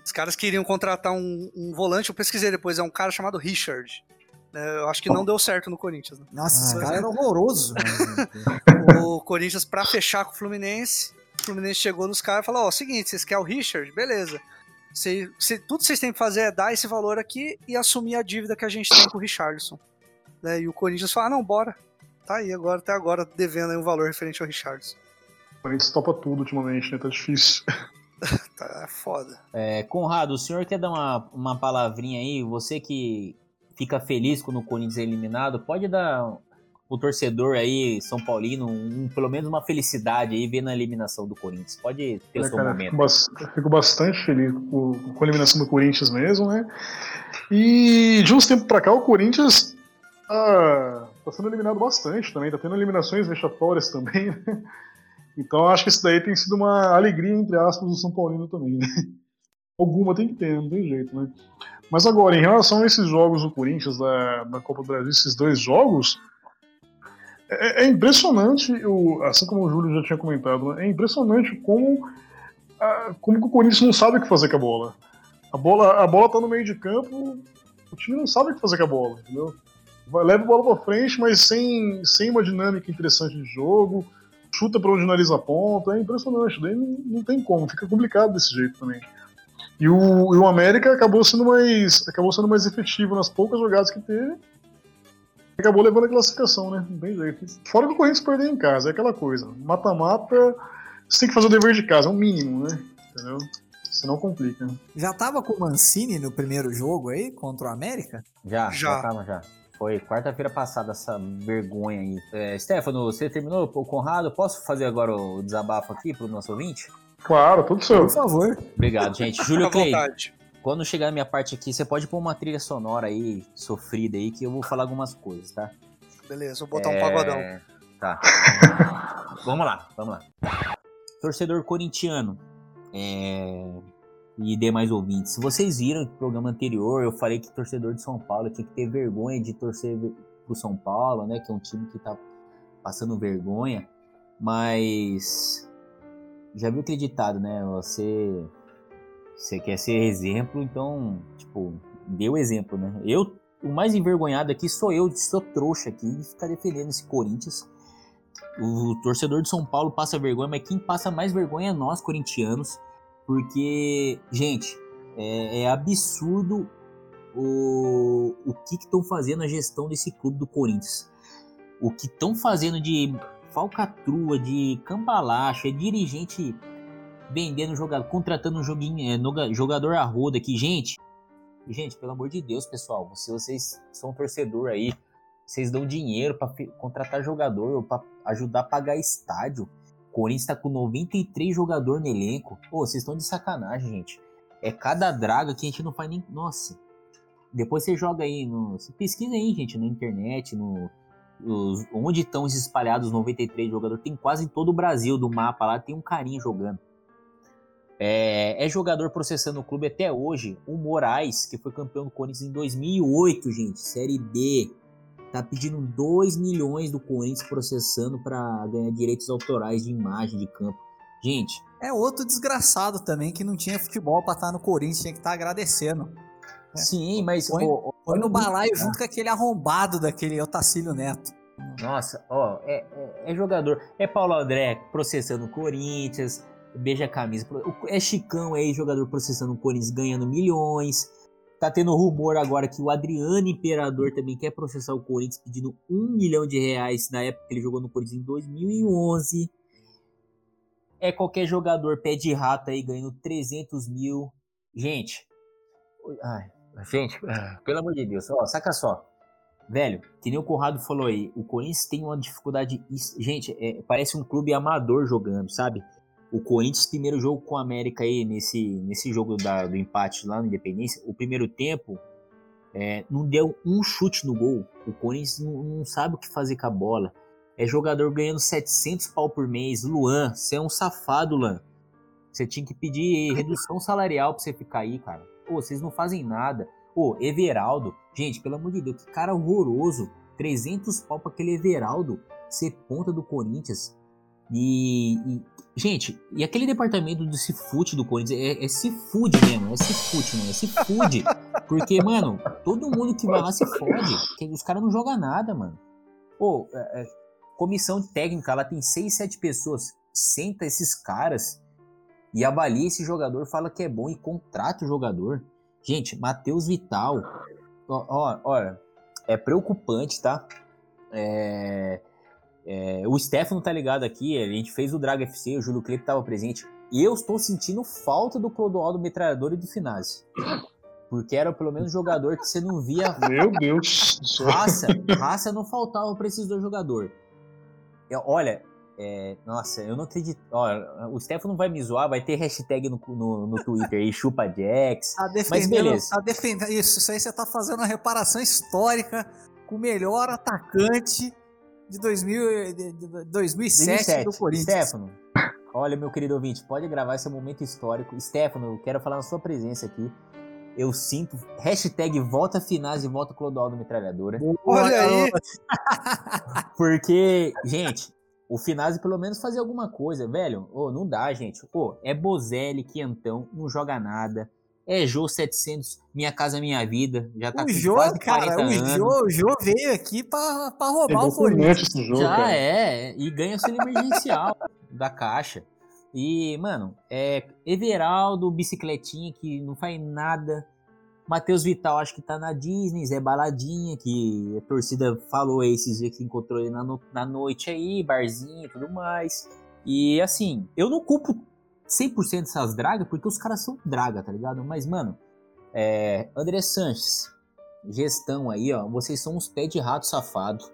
Os caras queriam contratar um, um volante, eu pesquisei depois, é um cara chamado Richard. né, eu acho que não deu certo no Corinthians. né? Nossa, esse Ah, cara era [laughs] horroroso. o Corinthians pra fechar com o Fluminense. O Fluminense chegou nos caras e falou: Ó, seguinte, vocês querem o Richard? Beleza. Cê, cê- tudo que vocês têm que fazer é dar esse valor aqui e assumir a dívida que a gente tem com o Richardson. Né, E o Corinthians fala: ah, não, bora. Tá aí agora, até agora, devendo aí um valor referente ao Richardson. O Corinthians topa tudo ultimamente, né? Tá difícil. [laughs] Tá foda. É, Conrado, o senhor quer dar uma, uma palavrinha aí? Você que fica feliz quando o Corinthians é eliminado, pode dar o torcedor aí, São Paulino, um- pelo menos uma felicidade aí vendo a eliminação do Corinthians. Pode ter o É, seu cara, momento. fico, bas- fico bastante feliz com, com a eliminação do Corinthians mesmo, né? E de uns tempos pra cá, o Corinthians tá, tá sendo eliminado bastante também, tá tendo eliminações vexatórias também, né? Então acho que isso daí tem sido uma alegria, entre aspas, do São Paulino também, né? Alguma tem que ter, não tem jeito, né? Mas agora, em relação a esses jogos do Corinthians da, da Copa do Brasil, esses dois jogos, é, é impressionante, o, assim como o Júlio já tinha comentado, né? é impressionante como, ah, como o Corinthians não sabe o que fazer com a bola. A bola, a bola tá no meio de campo, o time não sabe o que fazer com a bola, entendeu? Leva a bola pra frente, mas sem, sem uma dinâmica interessante de jogo, chuta pra onde nariz aponta, é impressionante, daí não, não tem como, fica complicado desse jeito também. E o, e o América acabou sendo mais acabou sendo mais efetivo nas poucas jogadas que teve, acabou levando a classificação, né? Não tem jeito. Fora que o Corinthians perdeu em casa, é aquela coisa. Mata-mata, você tem que fazer o dever de casa, é o mínimo, né? Entendeu? Senão complica. Já tava com o Mancini no primeiro jogo aí, contra o América? Já, Já. já, calma, já. Foi quarta-feira passada essa vergonha aí. É, Stefano, você terminou o Conrado? Posso fazer agora o desabafo aqui pro nosso ouvinte? Claro, tudo seu. Por favor. Obrigado, gente. [laughs] Júlio Clay, quando chegar a minha parte aqui, você pode pôr uma trilha sonora aí, sofrida aí, que eu vou falar algumas coisas, tá? Beleza, vou botar um É, pagodão. Tá. [laughs] vamos lá, vamos lá. Torcedor corintiano é, e demais ouvintes, se vocês viram no programa anterior, eu falei que torcedor de São Paulo tinha que ter vergonha de torcer pro São Paulo, né? Que é um time que tá passando vergonha, mas já viu aquele ditado, né? Você, você quer ser exemplo, então, tipo, deu exemplo, né? Eu, o mais envergonhado aqui sou eu, sou trouxa aqui, de ficar defendendo esse Corinthians. O torcedor de São Paulo passa vergonha, mas quem passa mais vergonha é nós, corintianos. Porque, gente, é, é absurdo o, o que estão fazendo a gestão desse clube do Corinthians. O que estão fazendo de falcatrua, de cambalacha, é dirigente vendendo jogador, contratando um joguinho, é, jogador a roda aqui. Gente, gente, pelo amor de Deus, pessoal, se vocês são torcedor aí, vocês dão dinheiro para contratar jogador, para ajudar a pagar estádio. Corinthians está com 93 jogadores no elenco. Pô, vocês estão de sacanagem, gente. É cada draga que a gente não faz nem. Nossa. Depois você joga aí no. Você pesquisa aí, gente, na internet, no. Os, onde estão espalhados os 93 jogadores? Tem quase em todo o Brasil do mapa lá, tem um carinho jogando. É, é, jogador processando o clube até hoje. O Moraes, que foi campeão do Corinthians em 2008, gente, Série B. Tá pedindo 2 milhões do Corinthians processando para ganhar direitos autorais de imagem de campo. Gente. É outro desgraçado também que não tinha futebol para estar no Corinthians, tinha que estar tá agradecendo. Sim, mas. Põe, oh, põe no balaio junto com aquele arrombado daquele Otacílio Neto. Nossa, ó, é, é, é, jogador. É Paulo André processando o Corinthians, beija a camisa. É Chicão aí, jogador processando o Corinthians, ganhando milhões. Tá tendo rumor agora que o Adriano Imperador também quer processar o Corinthians, pedindo um milhão de reais na época que ele jogou no Corinthians em 2011. É qualquer jogador pé de rato aí ganhando 300 mil. Gente, ai, gente, pelo amor de Deus, ó, saca só. Velho, que nem o Conrado falou aí, o Corinthians tem uma dificuldade. Gente, é, parece um clube amador jogando, sabe? O Corinthians, primeiro jogo com o América aí, nesse, nesse jogo da, do empate lá no Independência, o primeiro tempo é, não deu um chute no gol. O Corinthians não, não, sabe o que fazer com a bola. É jogador ganhando 700 pau por mês. Luan, você é um safado, Luan. Você tinha que pedir redução salarial pra você ficar aí, cara. Pô, vocês não fazem nada. Pô, Everaldo. Gente, pelo amor de Deus, que cara horroroso. 300 pau pra aquele Everaldo ser ponta do Corinthians. E, e, gente, e aquele departamento de Cifute do Corinthians é, é Cifute mesmo, é Cifute, mano, é Cifute. Porque, mano, todo mundo que vai lá se fode. Os caras não jogam nada, mano. Pô, é, é, comissão técnica, ela tem 6, 7 pessoas. Senta esses caras e avalia esse jogador, fala que é bom e contrata o jogador. Gente, Matheus Vital, ó, ó, olha, é preocupante, tá? É, é, o Stefano tá ligado aqui, a gente fez o Drag FC, o Júlio Clipe tava presente. E eu estou sentindo falta do Clodoaldo Metralhador e do Finazzi. Porque era pelo menos um jogador que você não via. Meu Deus! Raça, raça não faltava para esses dois jogadores. Olha, é, nossa, eu não acredito. Olha, o Stefano vai me zoar, vai ter hashtag no, no, no Twitter aí, chupa Jax. Tá mas beleza. Tá defendendo, isso, isso aí você tá fazendo uma reparação histórica com o melhor atacante de, 2000, de, de 2007, 2007 do Corinthians. Stefano, olha, meu querido ouvinte, pode gravar esse momento histórico. Stefano, eu quero falar na sua presença aqui. Eu sinto. Hashtag volta finais e volta Clodoaldo Metralhadora. Olha aí! [laughs] Porque, gente, o Finazzi pelo menos fazia alguma coisa, velho. Oh, não dá, gente. Oh, é Bozelli, Quentão, não joga nada. É Jô 700, Minha Casa Minha Vida. Já tá o com Jô, quase cara, o Jô, o Jô veio aqui pra, pra roubar o Corinthians. Jogo, Já cara. é, e ganha auxílio emergencial [laughs] da Caixa. E, mano, é Everaldo, bicicletinha que não faz nada. Matheus Vital, acho que tá na Disney, Zé Baladinha, que a torcida falou esses dias que encontrou ele na, no, na noite aí, barzinho e tudo mais. E assim, eu não culpo 100% dessas dragas, porque os caras são draga, tá ligado? Mas, mano, é, André Sanches, gestão aí, ó, vocês são uns pés de rato safado.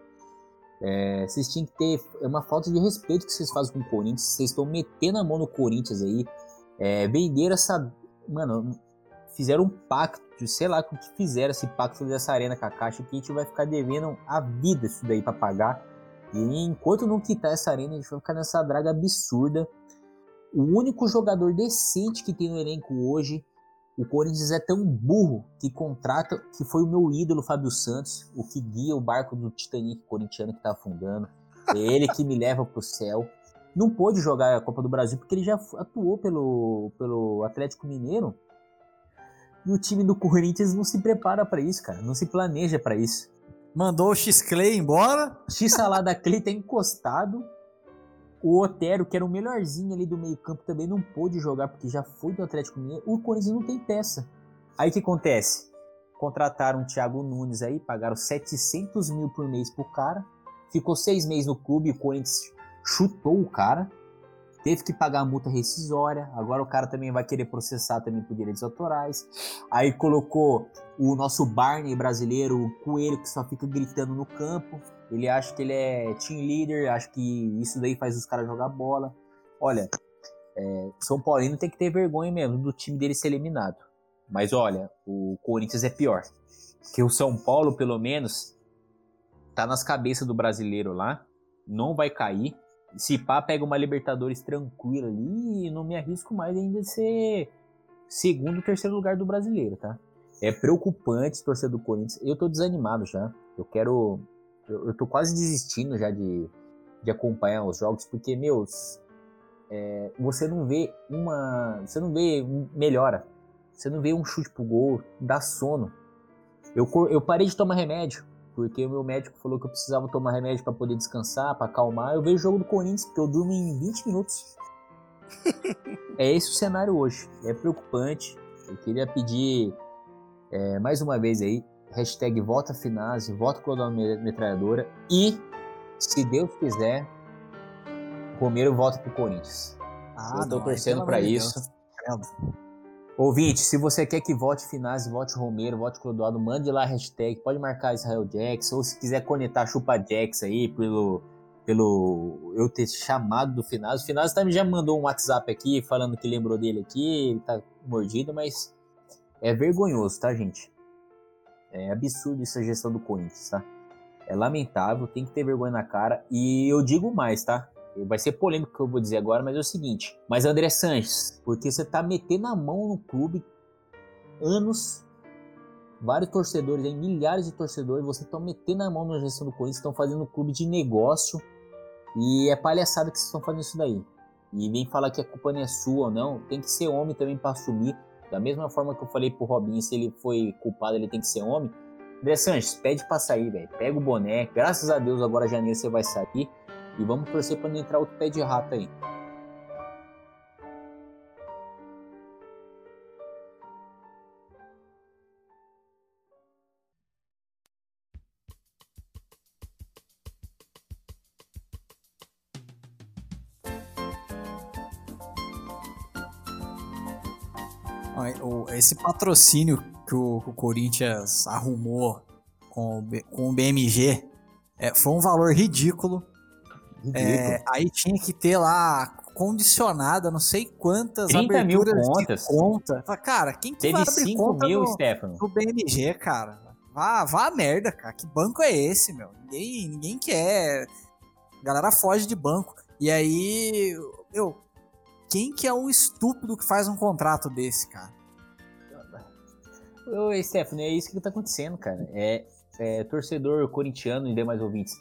É, vocês tinham que ter é uma falta de respeito que vocês fazem com o Corinthians. Vocês estão metendo a mão no Corinthians aí. É, venderam essa. Mano, fizeram um pacto, sei lá o que fizeram esse pacto dessa arena com a Caixa, que a gente vai ficar devendo a vida isso daí para pagar. E enquanto não quitar essa arena, a gente vai ficar nessa draga absurda. O único jogador decente que tem no elenco hoje, o Corinthians é tão burro que contrata, que foi o meu ídolo Fábio Santos, o que guia o barco do Titanic corintiano que tá afundando. É ele que me leva pro céu. Não pôde jogar a Copa do Brasil porque ele já atuou pelo, pelo Atlético Mineiro. E o time do Corinthians não se prepara para isso, cara. Não se planeja para isso. Mandou o X-Clay embora. X-Salada Clay tá encostado. O Otero, que era o melhorzinho ali do meio-campo, também não pôde jogar porque já foi do Atlético Mineiro. O Corinthians não tem peça. Aí o que acontece? Contrataram o Thiago Nunes aí, pagaram 700 mil por mês pro cara. Ficou seis meses no clube, o Corinthians chutou o cara. Teve que pagar a multa rescisória. Agora o cara também vai querer processar também por direitos autorais. Aí colocou o nosso Barney brasileiro, o Coelho, que só fica gritando no campo. Ele acha que ele é team leader, acha que isso daí faz os caras jogar bola. Olha, é, São Paulino tem que ter vergonha mesmo do time dele ser eliminado. Mas olha, o Corinthians é pior. Que o São Paulo, pelo menos, tá nas cabeças do brasileiro lá. Não vai cair. Se pá, pega uma Libertadores tranquila ali e não me arrisco mais ainda de ser segundo, terceiro lugar do brasileiro, tá? É preocupante torcer do Corinthians. Eu tô desanimado já. Eu quero. Eu, eu tô quase desistindo já de, de acompanhar os jogos, porque, meus. É, você não vê uma. Você não vê melhora. Você não vê um chute pro gol, dá sono. Eu, eu parei de tomar remédio porque o meu médico falou que eu precisava tomar remédio para poder descansar, para acalmar. Eu vejo o jogo do Corinthians, porque eu durmo em 20 minutos. [laughs] é esse o cenário hoje. É preocupante. Eu queria pedir é, mais uma vez aí, hashtag vota Finazzi, vota Metralhadora e, se Deus quiser, Romero volta pro Corinthians. Ah, eu tô não, torcendo para isso. Deus. Ouvinte, se você quer que vote Finazzi, vote Romero, vote Clodoaldo, mande lá a hashtag, pode marcar Israel Jax, ou se quiser conectar Chupa Jax aí pelo, pelo eu ter chamado do Finazzi. O Finazzi também já mandou um WhatsApp aqui falando que lembrou dele aqui, ele tá mordido, mas é vergonhoso, tá, gente? É absurdo essa gestão do Corinthians, tá? É lamentável, tem que ter vergonha na cara. E eu digo mais, tá? Vai ser polêmico o que eu vou dizer agora, mas é o seguinte. Mas André Sanches, porque você tá metendo a mão no clube anos, vários torcedores, aí, milhares de torcedores, você tá metendo a mão na gestão do Corinthians, estão fazendo um clube de negócio e é palhaçada que vocês estão fazendo isso daí. E vem falar que a culpa não é sua ou não, tem que ser homem também para assumir. Da mesma forma que eu falei pro Robinho, se ele foi culpado, ele tem que ser homem. André Sanches, pede pra sair, velho. Pega o boné. Graças a Deus, agora janeiro você vai sair. E vamos torcer para não entrar outro pé de rato aí. Esse patrocínio que o, Corinthians arrumou com o, com o BMG é, foi um valor ridículo. É, aí tinha que ter lá condicionada, não sei quantas 30 aberturas mil contas. de conta. Cara, quem que Teve vai abrir 5 conta mil, no, Stefano. no BMG, cara? Vá, vá a merda, cara. Que banco é esse, meu? Ninguém, ninguém quer. A galera foge de banco. E aí, eu, quem que é o estúpido que faz um contrato desse, cara? Oi, Stefano, é isso que tá acontecendo, cara. É, é torcedor corintiano e demais ouvintes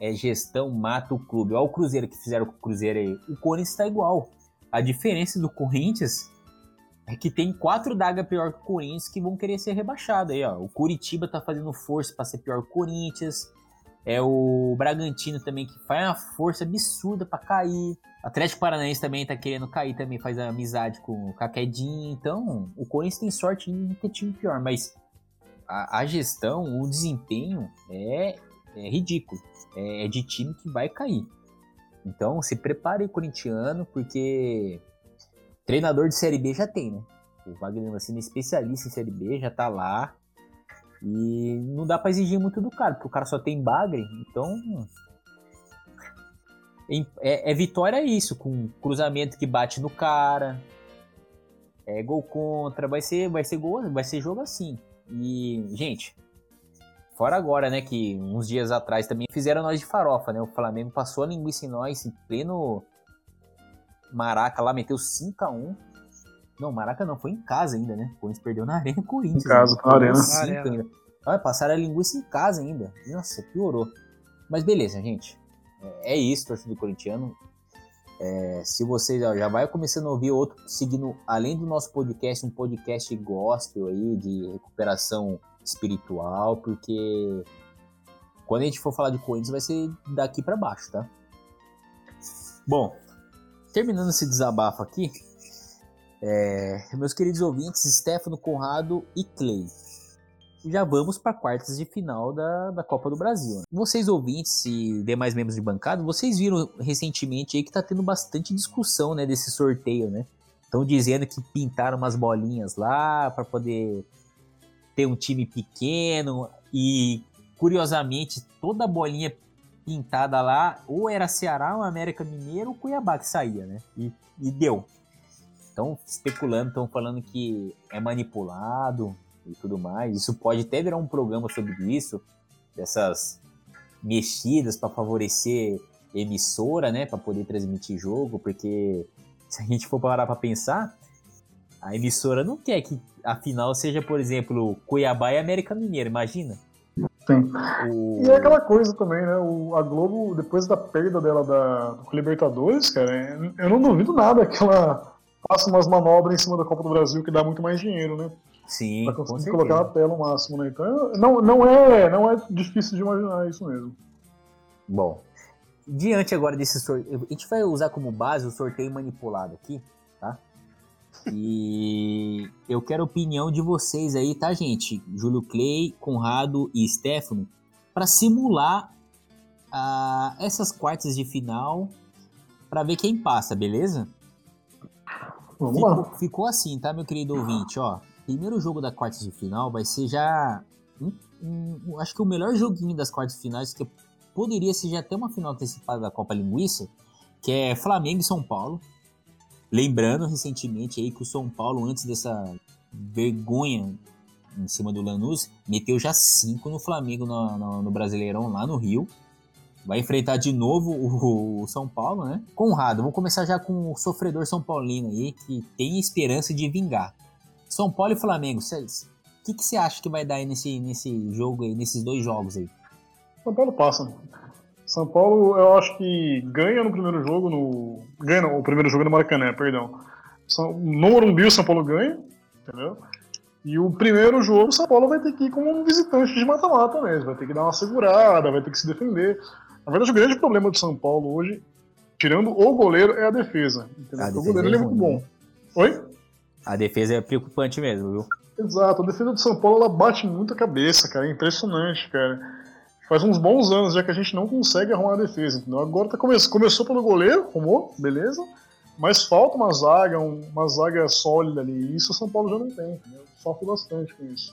é gestão mata o clube. Olha o Cruzeiro que fizeram com o Cruzeiro aí. O Corinthians está igual. A diferença do Corinthians é que tem quatro dagas pior que o Corinthians que vão querer ser rebaixados aí, ó. O Curitiba tá fazendo força para ser pior que o Corinthians. É o Bragantino também que faz uma força absurda para cair. Atlético Paranaense também tá querendo cair, também faz amizade com o Caquedinho. Então, o Corinthians tem sorte de ter time pior, mas a, a gestão, o desempenho é, é ridículo é, é de time que vai cair. Então se prepare corintiano, porque treinador de Série B já tem, né? O Wagner Mancini é especialista em Série B, já tá lá. E não dá para exigir muito do cara, porque o cara só tem bagre, então. É, é vitória isso, com cruzamento que bate no cara. É gol contra, vai ser, vai ser gol, vai ser jogo assim. E, gente, Fora agora, né, que uns dias atrás também fizeram nós de farofa, né? O Flamengo passou a linguiça em nós em pleno Maraca lá, meteu 5x1. Não, Maraca não, foi em casa ainda, né? O Corinthians perdeu na Arena Corinthians. Em casa, né? na Arena. Ainda. Ah, passaram a linguiça em casa ainda. Nossa, piorou. Mas beleza, gente. É, é isso, torcedor corintiano. É, se você já, já vai começando a ouvir outro, seguindo, além do nosso podcast, um podcast gospel aí, de recuperação espiritual, porque quando a gente for falar de Corinthians vai ser daqui para baixo, tá? Bom, terminando esse desabafo aqui, é, meus queridos ouvintes, Stefano, Conrado e Clay, já vamos para quartas de final da, da Copa do Brasil. Vocês ouvintes e demais membros de bancada, vocês viram recentemente aí que tá tendo bastante discussão, né, desse sorteio, né? Estão dizendo que pintaram umas bolinhas lá para poder ter um time pequeno e curiosamente toda a bolinha pintada lá ou era Ceará, ou América Mineiro ou Cuiabá que saía, né? E, e deu. Estão especulando, estão falando que é manipulado, e tudo mais. Isso pode até virar um programa sobre isso, dessas mexidas para favorecer emissora, né, para poder transmitir jogo, porque se a gente for parar para pensar, a emissora não quer que a final seja, por exemplo, Cuiabá e América Mineira, imagina? Sim. O... E é aquela coisa também, né? O, a Globo, depois da perda dela da, do Libertadores, cara, eu não duvido nada que ela faça umas manobras em cima da Copa do Brasil que dá muito mais dinheiro, né? Sim, pra conseguir colocar na tela o máximo, né? Então não, não, é, não é difícil de imaginar isso mesmo. Bom, diante agora desse sorteio, a gente vai usar como base o sorteio manipulado aqui, tá? E [laughs] eu quero a opinião de vocês aí, tá, gente? Júlio Clay, Conrado e Stefano, para simular uh, essas quartas de final para ver quem passa, beleza? Vamos ficou, lá. ficou assim, tá, meu querido ouvinte? Ó, primeiro jogo da quarta de final vai ser já. Um, um, acho que o melhor joguinho das quartas de finais, que poderia ser já até uma final antecipada da Copa Linguiça, que é Flamengo e São Paulo. Lembrando recentemente aí que o São Paulo, antes dessa vergonha em cima do Lanús, meteu já cinco no Flamengo no, no, no Brasileirão lá no Rio. Vai enfrentar de novo o, o, São Paulo, né? Conrado, vamos começar já com o sofredor São Paulino aí, que tem esperança de vingar. São Paulo e Flamengo, o que, que você acha que vai dar aí nesse, nesse jogo aí, nesses dois jogos aí? São Paulo passa. São Paulo, eu acho que ganha no primeiro jogo, no. Ganha no, o primeiro jogo no Maracanã, perdão. No Morumbi o São Paulo ganha, entendeu? E o primeiro jogo o São Paulo vai ter que ir como um visitante de mata-mata mesmo, vai ter que dar uma segurada, vai ter que se defender. Na verdade, o grande problema do São Paulo hoje, tirando o goleiro, é a defesa. A defesa o goleiro é, é muito bom. Oi? A defesa é preocupante mesmo, viu? Exato, a defesa do São Paulo ela bate muito a cabeça, cara. É impressionante, cara. Faz uns bons anos já que a gente não consegue arrumar a defesa, entendeu? Agora tá come... começou pelo goleiro, arrumou, beleza. Mas falta uma zaga, uma zaga sólida ali. E isso o São Paulo já não tem, entendeu? Sofre bastante com isso.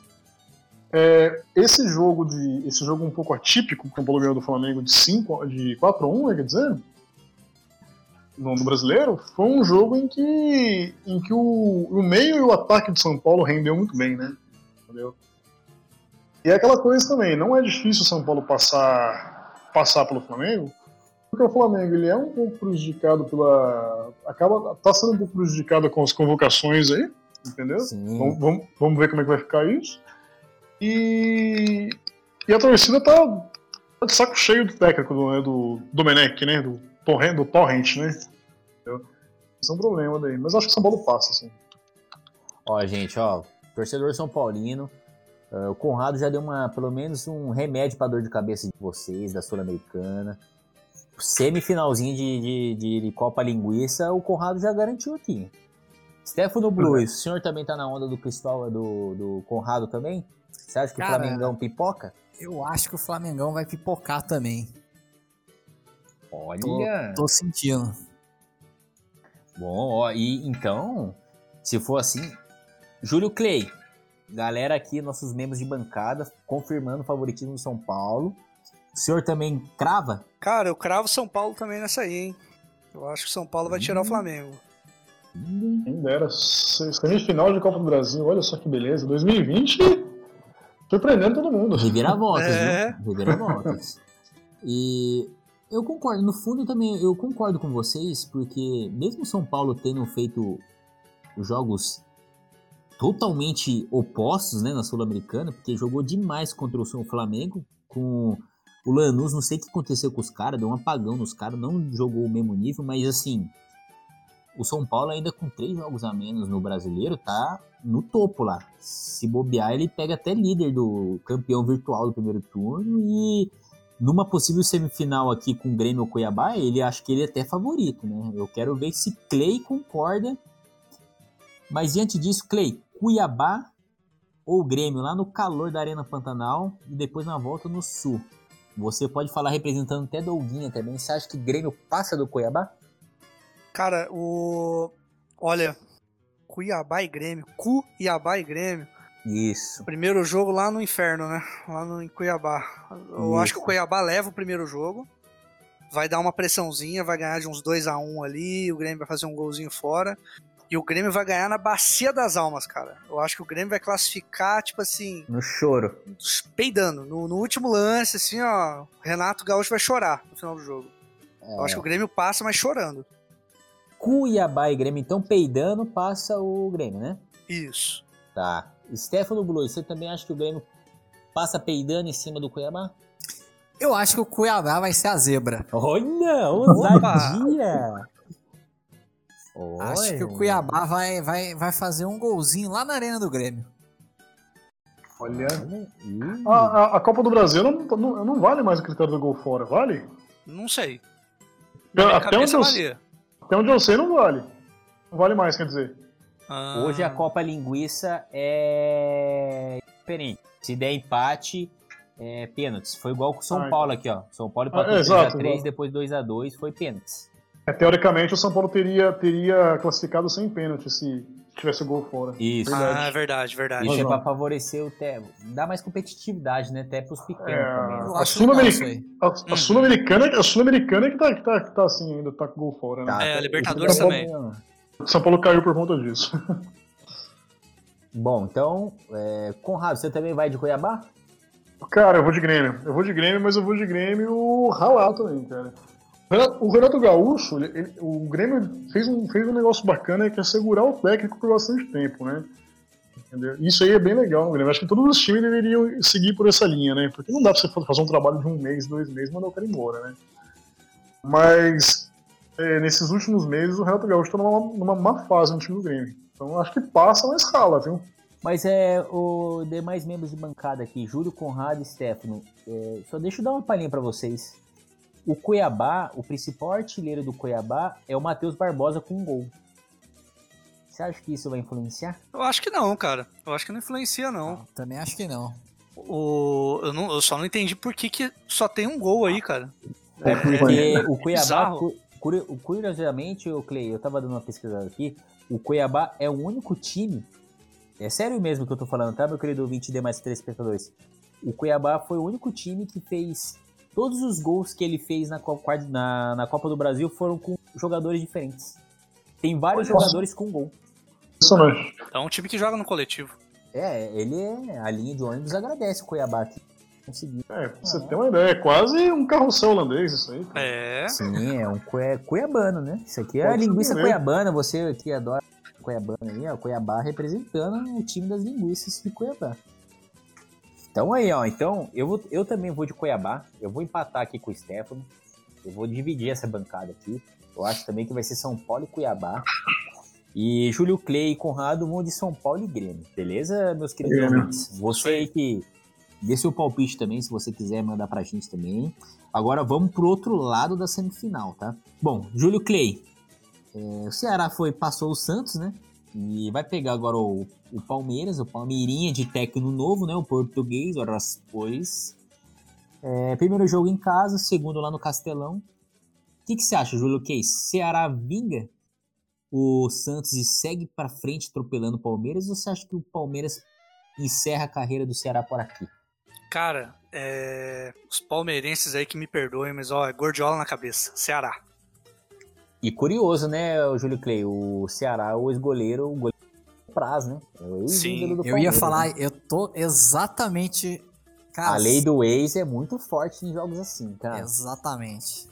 É, esse jogo de. Esse jogo um pouco atípico que o São Paulo ganhou do Flamengo de 5, de 4 a 1, né, quer dizer? no, no, brasileiro, foi um jogo em que, em que o, o meio e o ataque do São Paulo rendeu muito bem, né? Entendeu? E é aquela coisa também, não é difícil o São Paulo passar, passar pelo Flamengo, porque o Flamengo ele é um pouco prejudicado pela. acaba tá sendo um pouco prejudicado com as convocações aí, entendeu? Vamos, vamos, vamos, ver como é que vai ficar isso. E, e a torcida tá, tá de saco cheio do técnico do, né, do Domenech, né? Do do torrent, né? Isso é um problema daí. Mas acho que São Paulo passa, assim. Ó, gente, ó, torcedor São Paulino, uh, o Conrado já deu uma, pelo menos um remédio para dor de cabeça de vocês, da Sul-Americana. Semifinalzinho de, de, de, Copa Linguiça, o Conrado já garantiu aqui. Stefano Blues, o senhor também tá na onda do Cristóvão, do, do Conrado também? Você acha que Cara, o Flamengão pipoca? Eu acho que o Flamengão vai pipocar também. Olha! Tô, tô sentindo. Bom, ó, e então, se for assim, Júlio Clay, galera aqui, nossos membros de bancada, confirmando o favoritismo do São Paulo. O senhor também crava? Cara, eu cravo São Paulo também nessa aí, hein? Eu acho que São Paulo vai tirar o Flamengo. Quem dera. Semifinal de Copa do Brasil, olha só que beleza. 2020, surpreendendo todo mundo. Reviravoltas, é. viu? Reviravoltas. E eu concordo, no fundo também eu concordo com vocês, porque mesmo São Paulo tendo feito jogos totalmente opostos né, na Sul-Americana, porque jogou demais contra o Flamengo, com O Lanús, não sei o que aconteceu com os caras, deu um apagão nos caras, não jogou o mesmo nível, mas assim, o São Paulo ainda com três jogos a menos no brasileiro tá no topo lá. Se bobear, ele pega até líder do campeão virtual do primeiro turno e numa possível semifinal aqui com o Grêmio ou Cuiabá, ele acha que ele é até favorito, né? Eu quero ver se Clay concorda. Mas diante disso, Clay, Cuiabá ou Grêmio lá no calor da Arena Pantanal e depois na volta no sul. Você pode falar representando até Douguinha também. Você acha que Grêmio passa do Cuiabá? Cara, o. Olha, Cuiabá e Grêmio. Cuiabá e Grêmio. Isso. Primeiro jogo lá no inferno, né? Lá no, em Cuiabá. Eu Isso. acho que o Cuiabá leva o primeiro jogo. Vai dar uma pressãozinha, vai ganhar de uns 2 a 1 ali. O Grêmio vai fazer um golzinho fora. E o Grêmio vai ganhar na Bacia das Almas, cara. Eu acho que o Grêmio vai classificar, tipo assim, No choro. peidando. No, no último lance, assim, ó. O Renato Gaúcho vai chorar no final do jogo. É. Eu acho que o Grêmio passa, mas chorando. Cuiabá e Grêmio, então peidando, passa o Grêmio, né? Isso. Tá. Stefano Blue, você também acha que o Grêmio passa peidando em cima do Cuiabá? Eu acho que o Cuiabá vai ser a zebra. Olha, ousadia! Acho que o Olha. Cuiabá vai, vai, vai fazer um golzinho lá na Arena do Grêmio. Olha. Olha. A, a- a Copa do Brasil não, não, não vale mais o critério do gol fora, vale? Não sei. Na minha Até onde, eu, valia. Até onde eu sei, não vale. Não vale mais, quer dizer. Ah, Hoje a Copa Linguiça é diferente. Se der empate, é pênaltis. Foi igual com o São Ah, Paulo aqui, ó. São Paulo empatou Ah, é, 3x3, exato, exato. depois 2x2, foi pênaltis. É, teoricamente, o São Paulo teria, teria classificado sem pênalti se tivesse o gol fora. Isso. Ah, é verdade, verdade. Isso é pra favorecer o Té. Dá mais competitividade, né? Até pros pequenos É, também. Eu A Sul-Americana-. A, a Sul-Americana a Sul-Americana é que tá, que, tá, que tá assim ainda, tá com gol fora, né? Tá, É, tá- Libertadores São Paulo- O São Paulo caiu por conta disso. Bom, então, é, Conrado, você também vai de Cuiabá? Cara, eu vou de Grêmio. Eu vou de Grêmio, mas eu vou de Grêmio ralar também, cara. O Renato- Gaúcho, ele- ele- o Grêmio fez um, fez um negócio bacana que é segurar o técnico por bastante tempo, né? Entendeu? Isso aí é bem legal no Grêmio. Acho que todos os times deveriam seguir por essa linha, né? Porque não dá pra você fazer um trabalho de um mês, dois meses e mandar o cara embora, né? Mas é, nesses últimos meses o Renato Gaúcho tá numa, numa má fase no time do Grêmio. Então acho que passa, mas rala, viu? Mas é o demais membros de bancada aqui, Júlio, Conrado e Stefano. é, só deixa eu dar uma palhinha pra vocês. O Cuiabá, o principal artilheiro do Cuiabá é o Matheus Barbosa com um gol. Você acha que isso vai influenciar? Eu acho que não, cara. Eu acho que não influencia, não. Também acho que não. O, eu, não- eu só não entendi por que, que só tem um gol aí, cara. É porque o Cuiabá, cu- curiosamente, o Clay, eu tava dando uma pesquisada aqui, o Cuiabá é o único time, é sério mesmo que eu tô falando, tá, meu querido ouvinte de mais três espectadores? O Cuiabá foi o único time que fez, todos os gols que ele fez na, Co- quart- na, na Copa do Brasil foram com jogadores diferentes. Tem vários Olha. jogadores com gol. Impressionante. É um time que joga no coletivo. É, ele é, a linha de ônibus agradece o Cuiabá aqui. Conseguiu. É, pra você ter uma ideia, é quase um carrossel holandês isso aí. cara. É. Sim, é um cue- cuiabano, né? Isso aqui é a linguiça ser. cuiabana, você que adora cuiabano aí, ó, Cuiabá representando o time das linguiças de Cuiabá. Então aí, ó, então eu, vou, eu também vou de Cuiabá, eu vou empatar aqui com o Stefano, eu vou dividir essa bancada aqui, eu acho também que vai ser São Paulo e Cuiabá. E Júlio Clay e Conrado vão de São Paulo e Grêmio, beleza, meus queridos ouvintes? Você aí que dê seu palpite também, se você quiser mandar pra gente também. Agora vamos pro outro lado da semifinal, tá? Bom, Júlio Clay. é, o Ceará foi, passou o Santos, né? E vai pegar agora o, o Palmeiras, o Palmeirinha de técnico novo, né? O português, horas pois. É, primeiro jogo em casa, segundo lá no Castelão. O que, que você acha, Júlio Clay? Ceará vinga o Santos e segue pra frente atropelando o Palmeiras? Ou você acha que o Palmeiras encerra a carreira do Ceará por aqui? Cara, é, os palmeirenses aí que me perdoem, mas ó, é gordiola na cabeça. Ceará. E curioso, né, o Júlio Clay? O Ceará, o ex-goleiro, o goleiro Praz, né? É o Sim. Eu ia falar, né? eu tô exatamente. Cara, A lei do ex é muito forte em jogos assim, cara. Exatamente.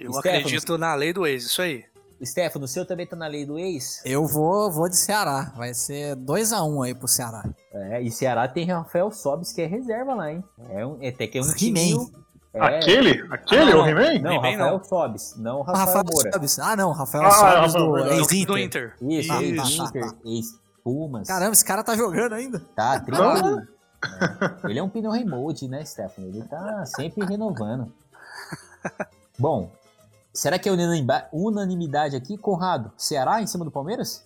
Eu Stefano, acredito na lei do ex, isso aí. Stefano, o seu também tá na lei do ex? Eu vou, vou de Ceará. Vai ser 2x1 um aí pro Ceará. É, e Ceará tem Rafael Sobis, que é reserva lá, hein? É, um, é até que é um He-Man. É, Aquele? Aquele, Ah, o He-Man? Não, He-Man Rafael não. Sobis, não o Ah, Rafael, Rafael Moura. Sobis. Ah, não, Rafael Ah, Sobis do ex-Inter. Do Inter. Isso, Isso. ex-Inter, ex-Pumas. Caramba, esse cara tá jogando ainda. Tá, trinta. [laughs] É. Ele é um pneu remote, né, Stefano? Ele tá sempre renovando. Bom, será que é unanimidade aqui? Conrado, Ceará em cima do Palmeiras?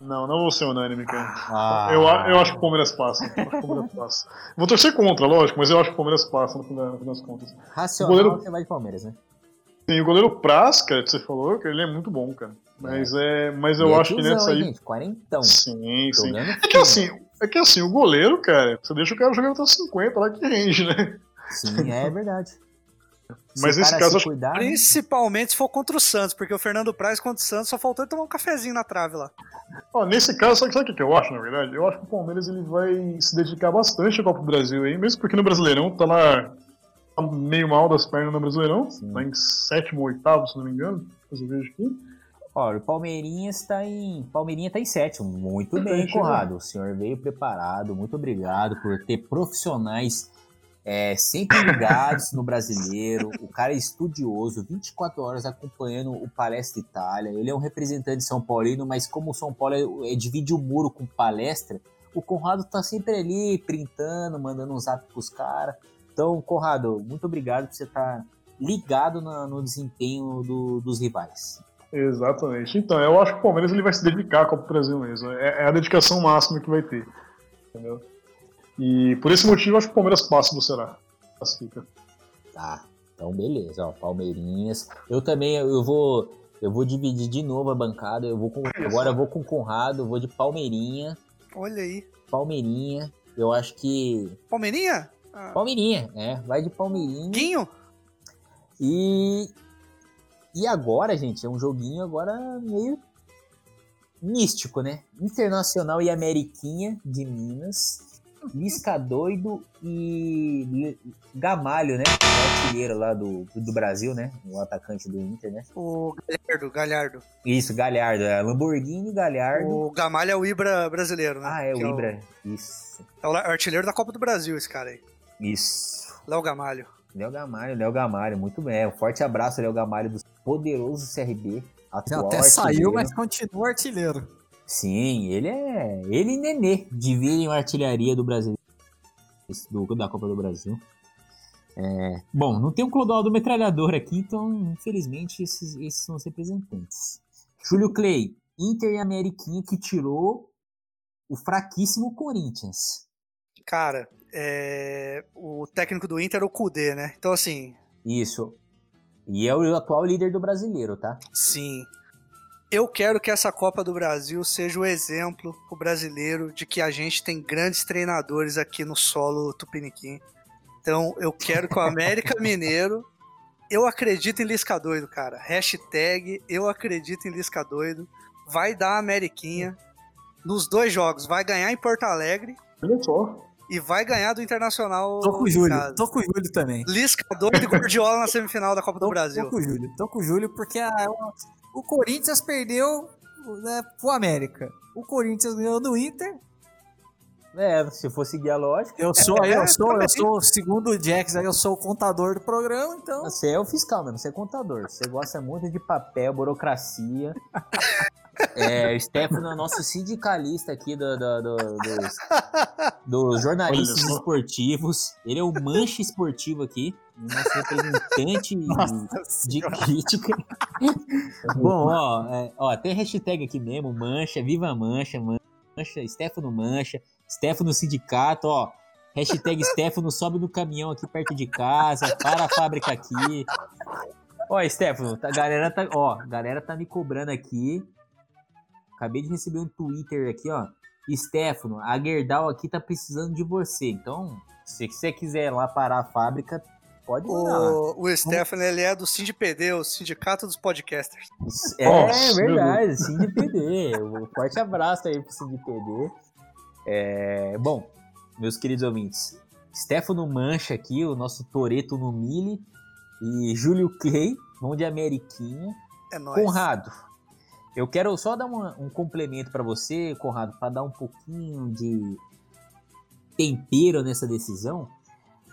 Não, não vou ser unânime, cara. Ah, Eu, eu acho que o Palmeiras passa. Eu o Palmeiras passa. Vou torcer contra, lógico, mas eu acho que o Palmeiras passa no final, no das contas. Racional, goleiro- você vai de Palmeiras, né? Tem o goleiro Praz, cara, que você falou, que ele é muito bom, cara. Mas, é, mas eu E é acho que nessa aí. gente, quarentão. Sim, sim. Jogando É que assim, é que assim, o goleiro, cara, você deixa o cara jogando até os 50 lá que range, né? Sim, é verdade. Mas nesse caso, acho- cuidar, né? Principalmente se for contra o Santos, porque o Fernando Praz contra o Santos só faltou ele tomar um cafezinho na trave lá. Ó, nesse caso, sabe, sabe o que eu acho, na verdade? Eu acho que o Palmeiras ele vai se dedicar bastante à Copa do Brasil aí, mesmo porque no Brasileirão tá lá tá meio mal das pernas no Brasileirão, Sim. tá em sétimo ou oitavo, se não me engano, mas eu vejo aqui. Ó, o Palmeirinha está em. Palmeirinha tá em sétimo. Muito bem, Entendi. Conrado. O senhor veio preparado. Muito obrigado por ter profissionais é, sempre ligados no brasileiro. O cara é estudioso, 24 horas acompanhando o Palestra Itália. Ele é um representante de São Paulino, mas como o São Paulo é, é- divide o muro com palestra, o Conrado tá sempre ali printando, mandando um zap pros caras. Então, Conrado, muito obrigado por você estar ligado na- no desempenho do- dos rivais. Exatamente. Então, eu acho que o Palmeiras ele vai se dedicar à Copa do Brasil mesmo. É, é a dedicação máxima que vai ter. Entendeu? E por esse motivo, eu acho que o Palmeiras passa do Ceará. Classifica. Tá. Então, beleza, ó. Palmeirinhas. Eu também, eu vou. Eu vou dividir de novo a bancada. Eu vou com, agora eu vou com o Conrado, eu vou de Palmeirinha. Olha aí. Palmeirinha. Eu acho que. Palmeirinha? Ah, Palmeirinha, é. Vai de Palmeirinha. Guinho? E. E agora, gente, é um joguinho agora meio místico, né? Internacional e Ameriquinha de Minas. Lisca doido e Gamalho, né? O artilheiro lá do, do Brasil, né? O atacante do Inter, né? O Galhardo, Galhardo. Isso, Galhardo. É Lamborghini Galhardo. O Gamalho é o Ibra brasileiro, né? Ah, é Que o Ibra. Isso. É o artilheiro da Copa do Brasil, esse cara aí. Isso. Léo Gamalho. Léo Gamalho, Léo Gamalho, muito bem. Um forte abraço, Léo Gamalho, do poderoso CRB. Atual Até saiu, artilheiro. mas continua artilheiro. Sim, ele é. Ele e Nenê dividem a artilharia do Brasil. Do, da Copa do Brasil. É, bom, não tem um Clodoaldo metralhador aqui, então, infelizmente, esses, esses são os representantes. Júlio Clay, Inter e Ameriquinha que tirou o fraquíssimo Corinthians. Cara, é... o técnico do Inter é o Kudê, né? Então, assim, Isso. E é o atual líder do brasileiro, tá? sim. Eu quero que essa Copa do Brasil seja o exemplo pro brasileiro de que a gente tem grandes treinadores aqui no solo tupiniquim. Então, eu quero que o América [laughs] Mineiro. Eu acredito em Lisca Doido, cara. Hashtag eu acredito em Lisca Doido. Vai dar a Ameriquinha nos dois jogos. Vai ganhar em Porto Alegre Olha só. e vai ganhar do Internacional. Tô com o Júlio, tô com o Júlio também. Lisca doido e Gordiola na semifinal da Copa do Tô, Brasil. tô com o Júlio, tô com o Júlio porque a- o Corinthians perdeu né, pro América. O Corinthians ganhou do Inter. É, se for seguir a lógica. Eu sou, É, eu sou, também. eu sou, segundo o Jax, eu sou o contador do programa, então. Você é o fiscal mesmo, você é contador. Você gosta muito de papel, burocracia. [laughs] É, o Stefano é o nosso sindicalista aqui do, do- do- dos, [laughs] dos jornalistas esportivos. Ele é o mancha esportivo aqui, nosso representante [laughs] de crítica. [laughs] Bom, ó, é, ó, tem hashtag aqui mesmo, mancha, viva mancha, mancha, Stefano mancha, Stefano sindicato, ó. Hashtag [laughs] Stefano sobe no caminhão aqui perto de casa, para a fábrica aqui. Ó, Stefano, tá- a galera tá, ó, a galera tá me cobrando aqui. Acabei de receber um Twitter aqui, ó. Stefano, a Gerdau aqui tá precisando de você. Então, se você quiser ir lá parar a fábrica, pode mandar lá. O, o Stefano, ele é do SindPD, o Sindicato dos Podcasters. É Nossa, verdade, SindPD. Um forte abraço aí pro SindPD. É, bom, meus queridos ouvintes, Stefano Mancha aqui, o nosso Toreto no Mille, e Júlio Clay, vão de Ameriquinha. É nóis. Conrado, Eu quero só dar uma, um complemento para você, Conrado, para dar um pouquinho de tempero nessa decisão.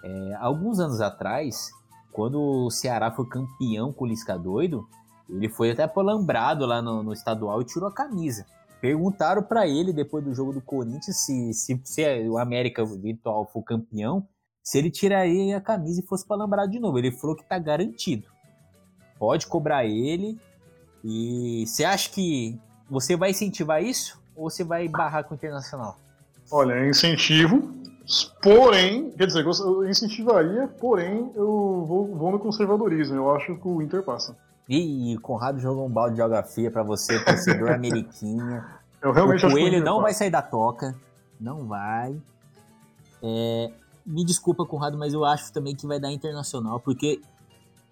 É, alguns anos atrás, quando o Ceará foi campeão com o Lisca doido, ele foi até polambrado lá no, no estadual e tirou a camisa. Perguntaram para ele depois do jogo do Corinthians se, se, se o América virtual for campeão, se ele tiraria a camisa e fosse palambrado de novo. Ele falou que tá garantido. Pode cobrar ele. E você acha que você vai incentivar isso ou você vai barrar com o Internacional? Olha, é incentivo, porém, quer dizer, eu incentivaria, porém eu vou, vou no conservadorismo. Eu acho que o Inter passa. Ih, Conrado jogou um balde de geografia para você, torcedor [laughs] ameriquinha. Eu realmente o Coelho não vai sair da toca. Não vai. É, me desculpa, Conrado, mas eu acho também que vai dar internacional, porque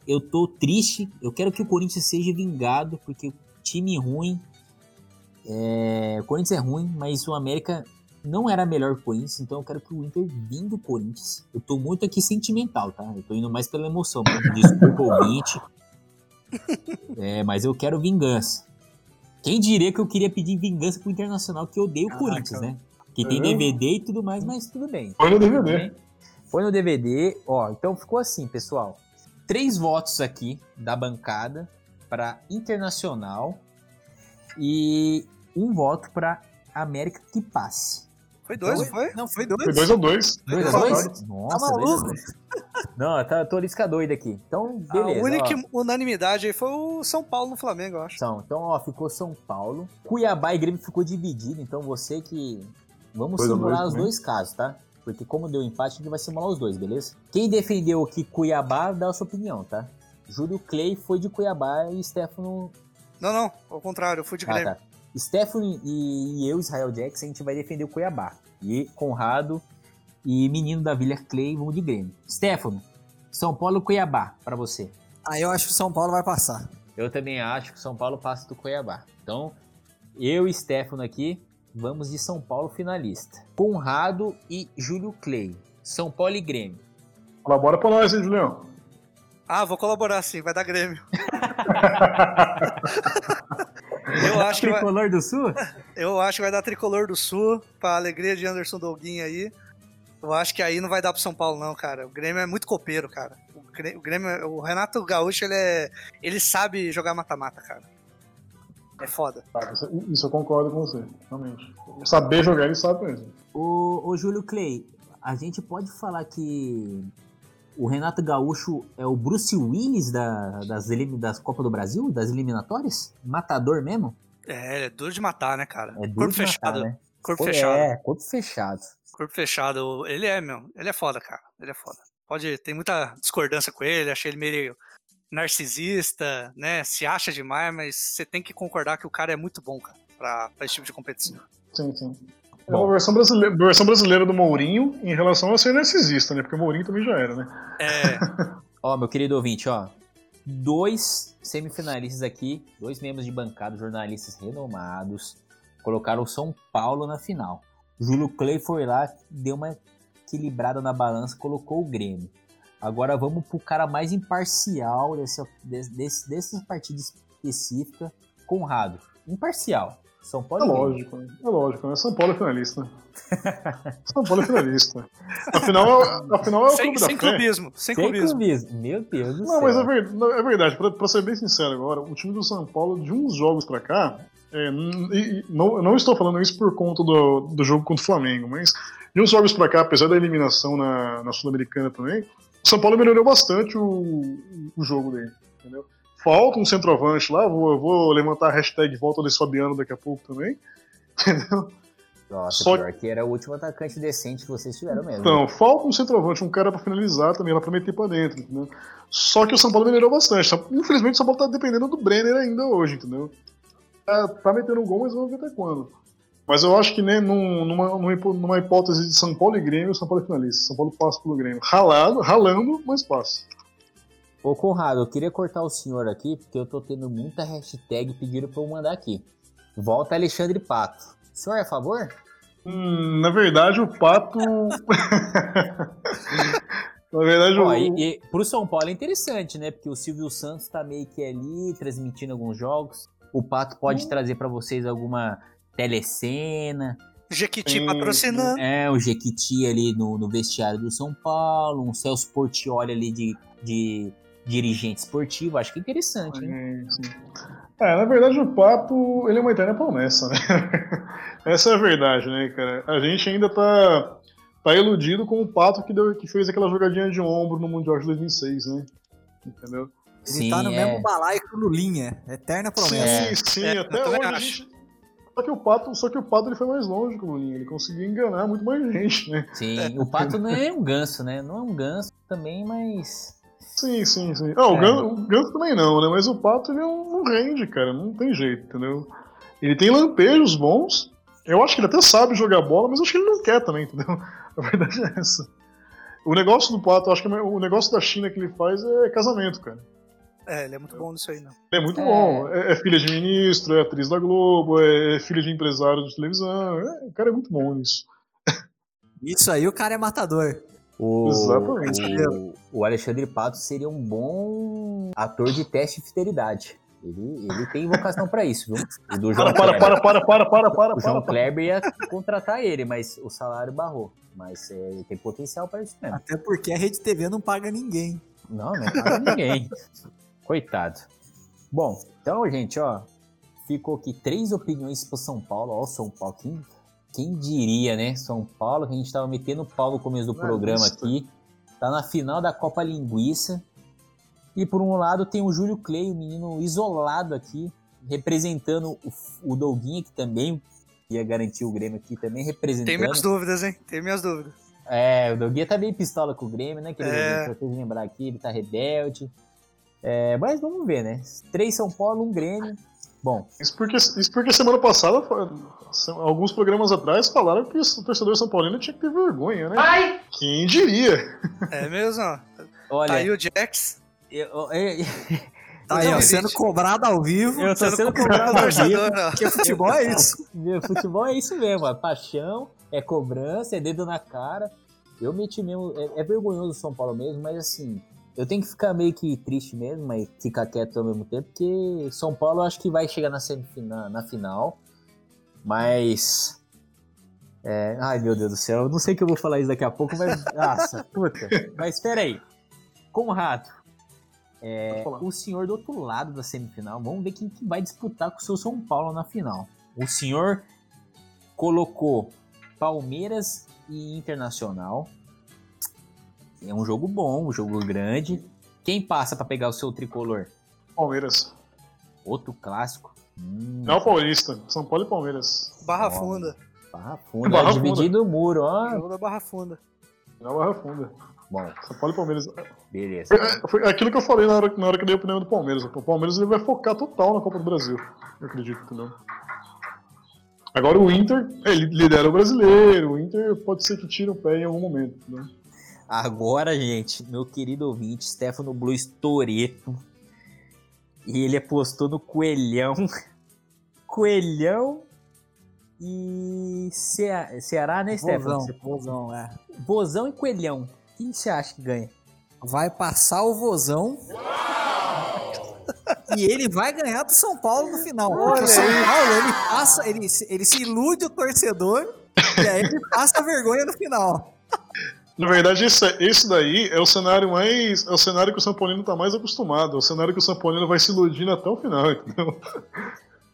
eu tô triste. Eu quero que o Corinthians seja vingado, porque time ruim. É, o Corinthians é ruim, mas o América não era melhor que o Corinthians, então eu quero que o Inter vingue do Corinthians. Eu tô muito aqui sentimental, tá? Eu tô indo mais pela emoção. Desculpa, ouvinte. [laughs] É, mas eu quero vingança. Quem diria que eu queria pedir vingança pro Internacional, que eu odeio o Corinthians, né? Que tem DVD é. e tudo mais, mas tudo bem. Foi no DVD. Foi no DVD. Ó, então ficou assim, pessoal. Três votos aqui da bancada para Internacional e um voto para América que passe. Foi dois, então, foi? Não, foi dois. Foi dois ou dois. Dois a dois? Nossa, tá maluco? Dois Não, tá, tô lisca doida aqui. Então, beleza. A única ó. unanimidade aí foi o São Paulo no Flamengo, eu acho. São. Então, ó, ficou São Paulo. Cuiabá e Grêmio ficou dividido, então você que. Vamos simular os dois casos, tá? Porque como deu empate, a gente vai simular os dois, beleza? Quem defendeu que Cuiabá, dá a sua opinião, tá? Júlio Clay foi de Cuiabá e Stefano. Não, não, ao contrário, eu fui de ah. Tá. Stephanie e, eu, Israel Jackson, a gente vai defender o Cuiabá. E Conrado e menino da Vila Clay vão de Grêmio. Stefano, São Paulo e Cuiabá, para você. Ah, eu acho que o São Paulo vai passar. Eu também acho que o São Paulo passa do Cuiabá. Então, eu e Stefano aqui, vamos de São Paulo finalista. Conrado e Júlio Clay. São Paulo e Grêmio. Colabora pra nós, hein, Julião? Ah, vou colaborar sim, vai dar Grêmio. [laughs] Eu acho tricolor vai... do Sul? Eu acho que vai dar tricolor do Sul, pra alegria de Anderson Dolguinho aí. Eu acho que aí não vai dar pro São Paulo, não, cara. O Grêmio é muito copeiro, cara. O Grêmio, o Renato Gaúcho, ele é. Ele sabe jogar mata-mata, cara. É foda. Isso eu concordo com você, realmente. Saber jogar, ele sabe mesmo. O, o Júlio Clay, a gente pode falar que o Renato Gaúcho é o Bruce Willis da, das, das Copa do Brasil, das eliminatórias? Matador mesmo? É, é duro de matar, né, cara? É duro corpo de fechado. Matar, né? Corpo fechado. É, corpo fechado. Corpo fechado. Ele é, meu. Ele é foda, cara. Ele é foda. Pode. Tem muita discordância com ele, achei ele meio narcisista, né? Se acha demais, mas você tem que concordar que o cara é muito bom, cara, pra, pra esse tipo de competição. Sim, sim. É uma versão brasileira, versão brasileira do Mourinho em relação a ser narcisista, né? Porque o Mourinho também já era, né? É. [laughs] ó, meu querido ouvinte, ó. Dois semifinalistas aqui, dois membros de bancada, jornalistas renomados, colocaram o São Paulo na final. Júlio Clay foi lá, deu uma equilibrada na balança, colocou o Grêmio. Agora vamos pro cara mais imparcial dessa, desse, dessa partida específica, Conrado. Imparcial. São Paulo é lógico, é lógico, né? São Paulo é finalista. [laughs] São Paulo é finalista. Afinal, é afinal é o sem, clube sem da clubismo, sem, sem clubismo. clubismo. Meu Deus do Não, céu. mas é verdade, é verdade pra, pra, ser bem sincero agora, o time do São Paulo, de uns jogos pra cá, é, e, não, não estou falando isso por conta do, do jogo contra o Flamengo, mas de uns jogos pra cá, apesar da eliminação na, na Sul-Americana também, São Paulo melhorou bastante o, o jogo dele, entendeu? Falta um centroavante lá, vou, vou levantar a hashtag volta desse Fabiano daqui a pouco também. [laughs] Entendeu? Nossa, Só... pior que era o último atacante decente que vocês tiveram mesmo. Então, falta um centroavante, um cara pra finalizar também, lá pra meter pra dentro, entendeu? Só que o São Paulo melhorou bastante. Infelizmente o São Paulo tá dependendo do Brenner ainda hoje, entendeu? Tá, tá metendo um gol, mas vamos ver até quando. Mas eu acho que né, numa, numa hipótese de São Paulo e Grêmio, São Paulo é finalista. São Paulo passa pelo Grêmio. Ralado, ralando, mas passa. Ô Conrado, eu queria cortar o senhor aqui, porque eu tô tendo muita hashtag pedindo pra eu mandar aqui. Volta Alexandre Pato. O senhor é a favor? Hum, na verdade, o Pato. [laughs] na verdade, Ó, o. E, e, pro São Paulo é interessante, né? Porque o Silvio Santos tá meio que ali, transmitindo alguns jogos. O Pato pode trazer para vocês alguma telecena. Jequiti Sim, patrocinando. É, o Jequiti ali no, no vestiário do São Paulo, um Celso Portioli ali de, de dirigente esportivo. Acho que é interessante? Sim, sim. É, na verdade o Pato, ele é uma eterna promessa, né? [laughs] Essa é a verdade, né, cara? A gente ainda tá, tá iludido com o Pato que, deu, que fez aquela jogadinha de ombro no Mundial de 2006, né? Entendeu? Ele tá no é. mesmo balaio que o Lulinha. Eterna promessa. Sim, sim, É, eu até hoje a gente... Só que o Pato, só que o Pato ele foi mais longe que o Lulinha, ele conseguiu enganar muito mais gente, né? Sim, o Pato não é um ganso, né? Não é um ganso também, mas. Sim, sim, sim. Ah, o, É. Ganso, o Ganso também não, né? Mas o Pato ele não, não rende, cara. Não tem jeito, entendeu? Ele tem lampejos bons. Eu acho que ele até sabe jogar bola, mas eu acho que ele não quer também, entendeu? [laughs] A verdade é essa. O negócio do Pato, acho que o negócio da China que ele faz é casamento, cara. É, ele é muito bom nisso aí, não. Ele é muito É. bom. É, é filha de ministro, é atriz da Globo, é filha de empresário de televisão. É, o cara é muito bom nisso. Isso aí, o cara é matador. O, Exatamente. O, o Alexandre Pato seria um bom ator de teste de fidelidade. Ele, ele tem vocação pra isso, viu? O do João Para, para, Kleber. para, para, para, para, para, O João para. Kleber ia contratar ele, mas o salário barrou. Mas é, ele tem potencial pra isso mesmo. Até porque a Rede TV não paga ninguém. Não, não é para ninguém. Coitado. Bom, então, gente, ó. Ficou aqui três opiniões pro São Paulo. Ó, São Paulo. Quem, quem diria, né? São Paulo, que a gente tava metendo pau no começo do Ah, programa isso. aqui. Tá na final da Copa Linguiça. E por um lado tem o Júlio Clay, o menino isolado aqui, representando o, o Douguinha, que também ia garantir o Grêmio aqui, também representando. Tem minhas dúvidas, hein? Tem minhas dúvidas. É, o Doguinha tá bem pistola com o Grêmio, né? Que ele, É. vocês lembrar aqui, ele tá rebelde. É, mas vamos ver, né? Três São Paulo, um Grêmio. Bom, Isso porque, isso porque semana passada, alguns programas atrás, falaram que o torcedor São Paulino tinha que ter vergonha, né? Quem diria? É mesmo, ó. olha, Tá aí o Jax. eu, eu, Tá aí, ó, sendo cobrado ao vivo. eu tô Sendo sendo cobrado cobrado ao vivo. Porque futebol é isso. Meu, futebol é isso mesmo, ó. Paixão, é cobrança, é dedo na cara. Eu meti mesmo. É, é vergonhoso o São Paulo mesmo, mas assim, eu tenho que ficar meio que triste mesmo, mas ficar quieto ao mesmo tempo, porque São Paulo eu acho que vai chegar na, semifina- na final. Mas. é, ai meu Deus do céu, eu não sei que eu vou falar isso daqui a pouco, mas. [laughs] Nossa, puta. Mas espera aí. Conrado, é, o senhor do outro lado da semifinal, vamos ver quem que vai disputar com o seu São Paulo na final. O senhor colocou Palmeiras e Internacional. É um jogo bom, um jogo grande. Quem passa pra pegar o seu tricolor? Palmeiras. Outro clássico. Hum, Não é o Paulista. São Paulo e Palmeiras. Barra. Funda. Barra Funda, Barra é Funda. dividido o muro, ó. Jogo da Barra Funda. Não é Barra Funda. Bom, São Paulo e Palmeiras. beleza. Foi, foi aquilo que eu falei na hora, na hora que eu dei a opinião do Palmeiras. O Palmeiras ele vai focar total na Copa do Brasil. Eu acredito, entendeu? Agora o Inter, ele lidera o brasileiro. O Inter pode ser que tire o pé em algum momento. Né? Agora, gente, meu querido ouvinte, Stefano Blues Toreto. E ele apostou no Coelhão. [laughs] Coelhão e Cea- Ceará, né, Stefano? Vozão, vozão, é. Vozão e Coelhão. Quem você acha que ganha? Vai passar o vozão. [laughs] e ele vai ganhar do São Paulo no final. Porque o São Paulo, ele passa, ele, se- ele se ilude o torcedor e aí ele passa vergonha no final. Na verdade, esse, esse daí é o cenário mais. É o cenário que o São Paulino tá mais acostumado. É o cenário que o São Paulino vai se iludindo até o final, entendeu?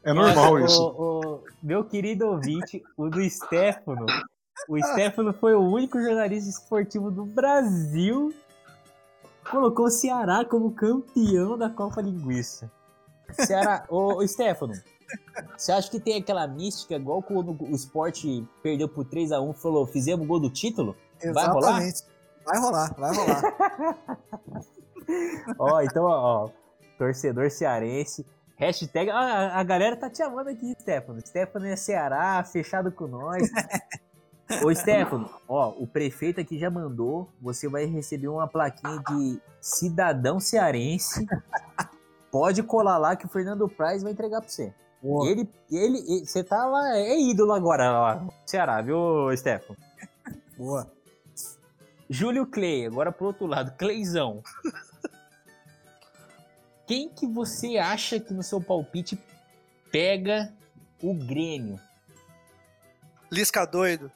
É normal Olha, isso. o- o- meu querido ouvinte, o do Stefano. O Stefano foi o único jornalista esportivo do Brasil que colocou o Ceará como campeão da Copa Linguiça. Ceará, ô, ô Stefano, você acha que tem aquela mística igual quando o esporte perdeu por 3x1 e falou, fizemos o gol do título? Vai rolar? Exatamente. Vai rolar, vai rolar. [laughs] Ó, então, ó, ó, torcedor cearense. Hashtag. A, a galera tá te amando aqui, Stefano. Stefano é Ceará, fechado com nós. [laughs] Ô, Stefano, ó, o prefeito aqui já mandou. Você vai receber uma plaquinha de cidadão cearense. Pode colar lá que o Fernando Praz vai entregar pra você. Boa. Ele, ele, ele- você tá lá, é ídolo agora lá, no Ceará, viu, Stefano? Boa. Júlio Clay, agora pro outro lado, Cleizão. Quem que você acha que no seu palpite pega o Grêmio. Lisca doido.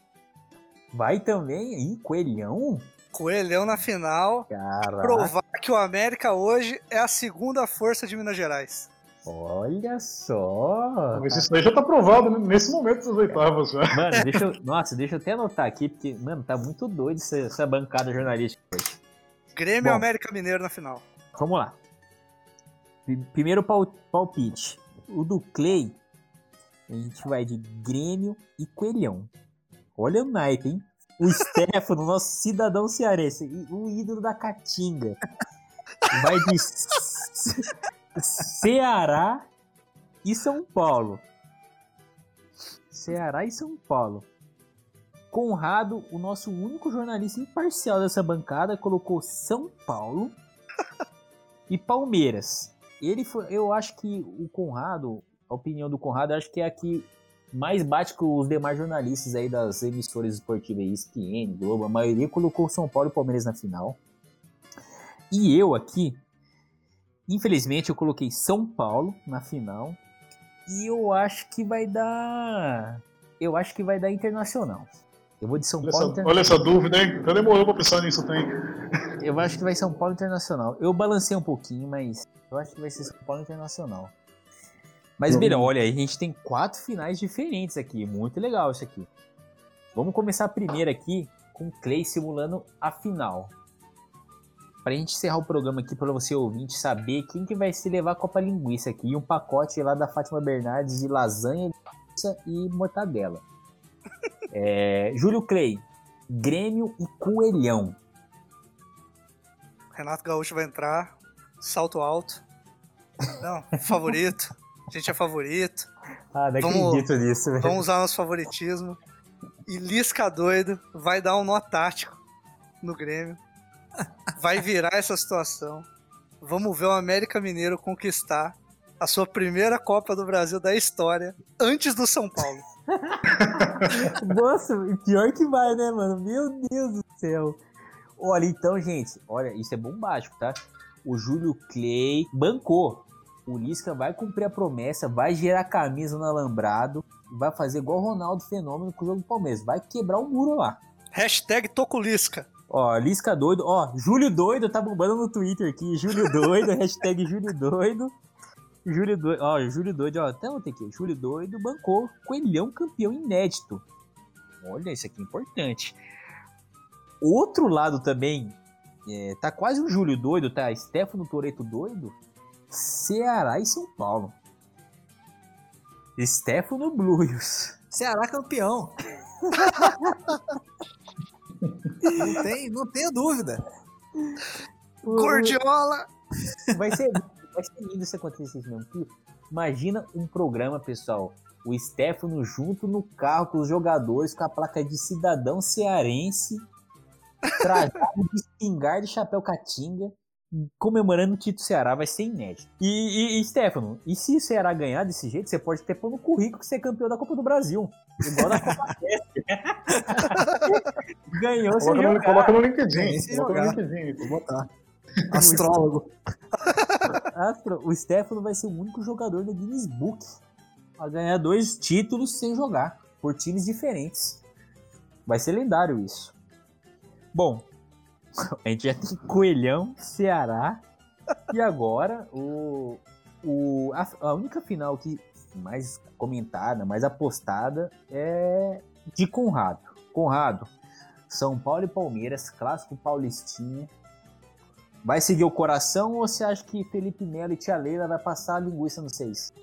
Vai também aí, Coelhão? Coelhão na final. Caraca. Provar que o América hoje é a segunda força de Minas Gerais. Olha só. Mas isso daí já tá provado né? nesse momento das oitavas já. Mano, [laughs] deixa eu, nossa, deixa eu até anotar aqui, porque, mano, tá muito doido essa, essa bancada jornalística hoje. Grêmio Bom. e América Mineiro na final. Vamos lá. Pri- Primeiro pal- palpite. O do Clay, a gente vai de Grêmio e Coelhão. Olha o naipe, hein? O Stefano, [laughs] nosso cidadão cearense, e o ídolo da Caatinga. Vai de Ceará e São Paulo. Ceará e São Paulo. Conrado, o nosso único jornalista imparcial dessa bancada, colocou São Paulo e Palmeiras. Ele foi, eu acho que o Conrado, a opinião do Conrado, acho que é a que mais bate com os demais jornalistas aí das emissoras esportivas, ESPN, Globo, a maioria colocou São Paulo e Palmeiras na final. E eu aqui, infelizmente, eu coloquei São Paulo na final. E eu acho que vai dar. Eu acho que vai dar internacional. Eu vou de São Olha Paulo essa, olha essa dúvida, hein? Até demorou pra pensar nisso, tem. Eu acho que vai São Paulo Internacional. Eu balancei um pouquinho, mas eu acho que vai ser São Paulo Internacional. Mas. Beira, olha, a gente tem quatro finais diferentes aqui. Muito legal isso aqui. Vamos começar primeiro aqui com o Clay simulando a final. Pra gente encerrar o programa aqui, pra você ouvinte saber quem que vai se levar a Copa Linguiça aqui. E um pacote lá da Fátima Bernardes de lasanha, e mortadela. [laughs] É, Júlio Clay, Grêmio e Coelhão. Renato Gaúcho vai entrar, salto alto. Não, favorito. [laughs] A gente é favorito. Ah, não Vamos- acredito nisso, velho. Vamos usar nosso favoritismo. E Lisca doido vai dar um nó tático no Grêmio. Vai virar essa situação. Vamos ver o América Mineiro conquistar a sua primeira Copa do Brasil da história antes do São Paulo. [laughs] Nossa, pior que vai, né, mano? Meu Deus do céu. Olha, então, gente, olha, isso é bombástico, tá? O Júlio Clay bancou. O Lisca vai cumprir a promessa, vai gerar camisa no alambrado vai fazer igual o Ronaldo Fenômeno com o jogo do Palmeiras. Vai quebrar o muro lá. Hashtag Toculisca. Ó, Lisca doido. Ó, Júlio doido tá bombando no Twitter aqui. Júlio doido, [laughs] hashtag Júlio doido. Júlio doido, ó, Júlio doido, ó, até ontem aqui. Júlio doido bancou Coelhão campeão inédito. Olha, isso aqui é importante. Outro lado também, é, tá quase um Júlio doido, tá? Stefano Toreto doido. Ceará e São Paulo. Stefano Blues. Ceará campeão. [laughs] não, tem, não tenho dúvida. Gordiola! Vai ser, vai ser lindo se acontecer isso mesmo. Que Imagina um programa, pessoal. O Stefano junto no carro com os jogadores, com a placa de cidadão cearense, trajado de espingarda e chapéu catinga, comemorando o título Ceará. Vai ser inédito. E, e, e, Stefano, e se o Ceará ganhar desse jeito, você pode até pôr no currículo que você é campeão da Copa do Brasil. Igual da Copa [laughs] [laughs] Ganhou sem Coloca no, jogar. coloca no LinkedIn. Coloca no. LinkedIn. Vou botar. [laughs] Astrólogo. [laughs] Astro, o Stefano vai ser o único jogador do Guinness Book a ganhar dois títulos sem jogar, por times diferentes. Vai ser lendário isso. Bom, [laughs] a gente já tem Coelhão, Ceará, e agora o, o, a, a única final que mais comentada, mais apostada é de Conrado. Conrado, São Paulo e Palmeiras, clássico paulistinha. Vai seguir o coração ou você acha que Felipe Melo e Tia Leila vai passar a linguiça no 6?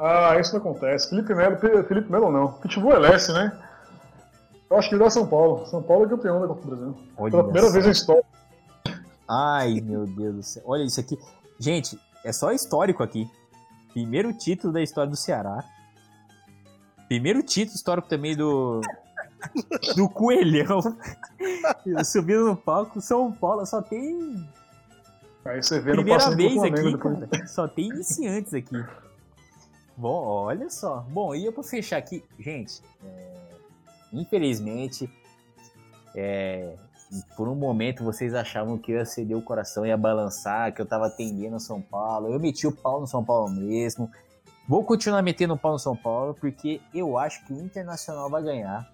Ah, isso não acontece. Felipe Melo, Felipe Melo não. Pitbull é Leste, né? Eu acho que ele dá São Paulo. São Paulo é campeão da Copa do Brasil. Olha Pela primeira vez na história. Ai, meu Deus do céu. Olha isso aqui. Gente, é só histórico aqui. Primeiro título da história do Ceará. Primeiro título histórico também do. [laughs] Do Coelhão. Subindo no palco. São Paulo só tem. Aí você vê Primeira vez aqui. Só tem iniciantes aqui. Bom, olha só. Bom, e eu pra fechar aqui, gente, é, infelizmente, é, por um momento vocês achavam que eu ia ceder o coração, ia balançar, que eu tava atendendo o São Paulo. Eu meti o pau no São Paulo mesmo. Vou continuar metendo pau no São Paulo, porque eu acho que o Internacional vai ganhar.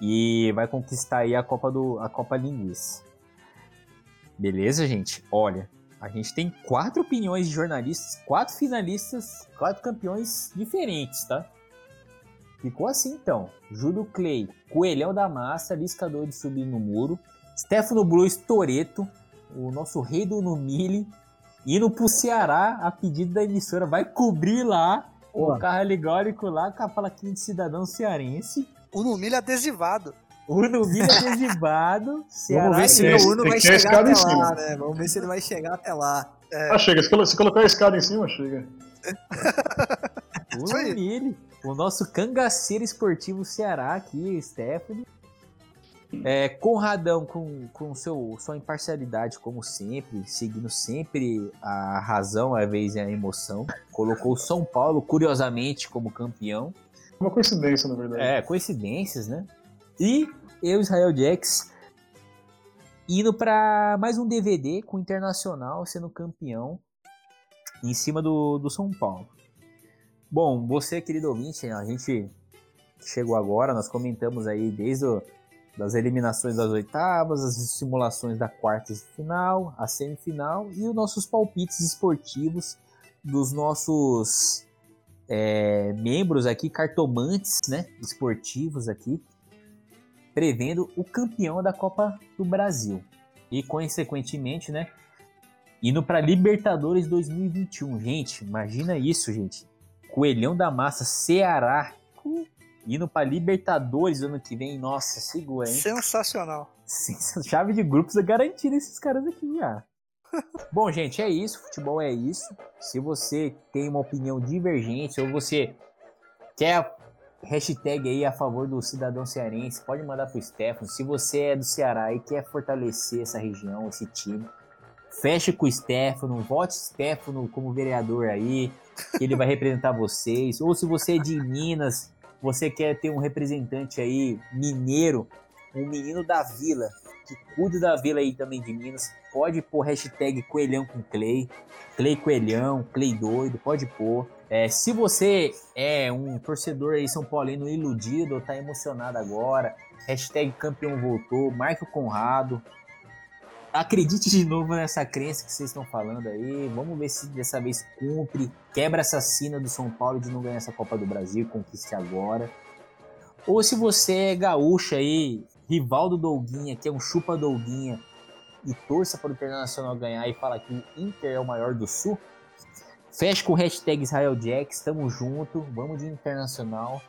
E vai conquistar aí a Copa do a Copa Linguiça. Beleza, gente? Olha, a gente tem quatro opiniões de jornalistas, quatro finalistas, quatro campeões diferentes, tá? Ficou assim então. Júlio Clay, Coelhão da Massa, Liscador de Subir no Muro, Stefano Blues Toreto, o nosso rei do Numile, indo pro Ceará a pedido da emissora, vai cobrir lá o carro alegórico lá com a plaquinha de cidadão cearense. O Numile adesivado. O Numile adesivado. [laughs] Ceará Vamos ver se o Uno vai chegar escada até em lá, né? Vamos ver se ele vai chegar até lá. Ah, chega. Se colo- se colocar a escada em cima, chega. O [laughs] Isso aí. Numile. O nosso cangaceiro esportivo Ceará aqui, Stephanie. É, Conradão com, com seu, sua imparcialidade, como sempre, seguindo sempre a razão, a vez e a emoção. Colocou o São Paulo, curiosamente, como campeão. Uma coincidência, na verdade. É, coincidências, né? E eu, Israel Jax, indo para mais um DVD com o Internacional sendo campeão em cima do, do São Paulo. Bom, você, querido ouvinte, a gente chegou agora, nós comentamos aí desde o, das eliminações das oitavas, as simulações da quarta de final, a semifinal e os nossos palpites esportivos dos nossos é, membros aqui, cartomantes, né, esportivos aqui, prevendo o campeão da Copa do Brasil. E, consequentemente, né, indo para Libertadores 2021. Gente, imagina isso, gente. Coelhão da Massa, Ceará, indo para Libertadores ano que vem. Nossa, segura, hein? Sensacional. Sim, Chave de grupos é garantida esses caras aqui já. Bom, gente, é isso. Futebol é isso. Se você tem uma opinião divergente ou você quer hashtag aí a favor do cidadão cearense, pode mandar pro Stefano. Se você é do Ceará e quer fortalecer essa região, esse time, feche com o Stefano, vote Stefano como vereador aí, que ele vai representar vocês. Ou se você é de Minas, você quer ter um representante aí mineiro, um menino da vila, que da vila aí também de Minas, pode pôr hashtag Coelhão com Clay, Clay Coelhão, Clay doido, pode pôr. É, se você é um torcedor aí São Paulino iludido ou tá emocionado agora, hashtag campeão voltou, marque o Conrado. Acredite de novo nessa crença que vocês estão falando aí. Vamos ver se dessa vez cumpre. Quebra essa sina do São Paulo de não ganhar essa Copa do Brasil, conquiste agora. Ou se você é gaúcho aí, rival do Dolguinha, que é um chupa Dolguinha, e torça para o Internacional ganhar e fala que o Inter é o maior do Sul, feche com o hashtag Israel Jacks, tamo junto, vamos de Internacional.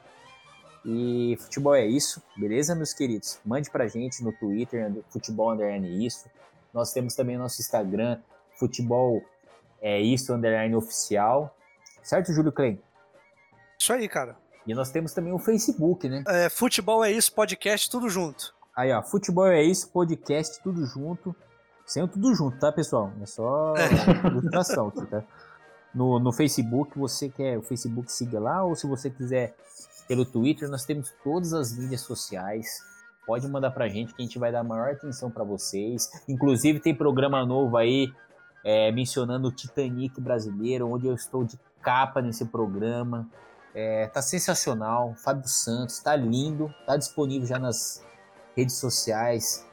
E futebol é isso, beleza, meus queridos? Mande pra gente no Twitter, futebol underline isso. Nós temos também nosso Instagram, futebol é isso, underline oficial. Certo, Júlio Klein? Isso aí, cara. E nós temos também o Facebook, né? É, futebol é isso, podcast, tudo junto. Aí, ó, futebol é isso, podcast, tudo junto. Sem o tudo junto, tá, pessoal? É só ilustração aqui, tá? No, no Facebook, você quer o Facebook, siga lá, ou se você quiser pelo Twitter, nós temos todas as mídias sociais. Pode mandar pra gente que a gente vai dar maior atenção para vocês. Inclusive, tem programa novo aí é, mencionando o Titanic brasileiro, onde eu estou de capa nesse programa. É, tá sensacional. Fábio Santos, tá lindo. Tá disponível já nas redes sociais,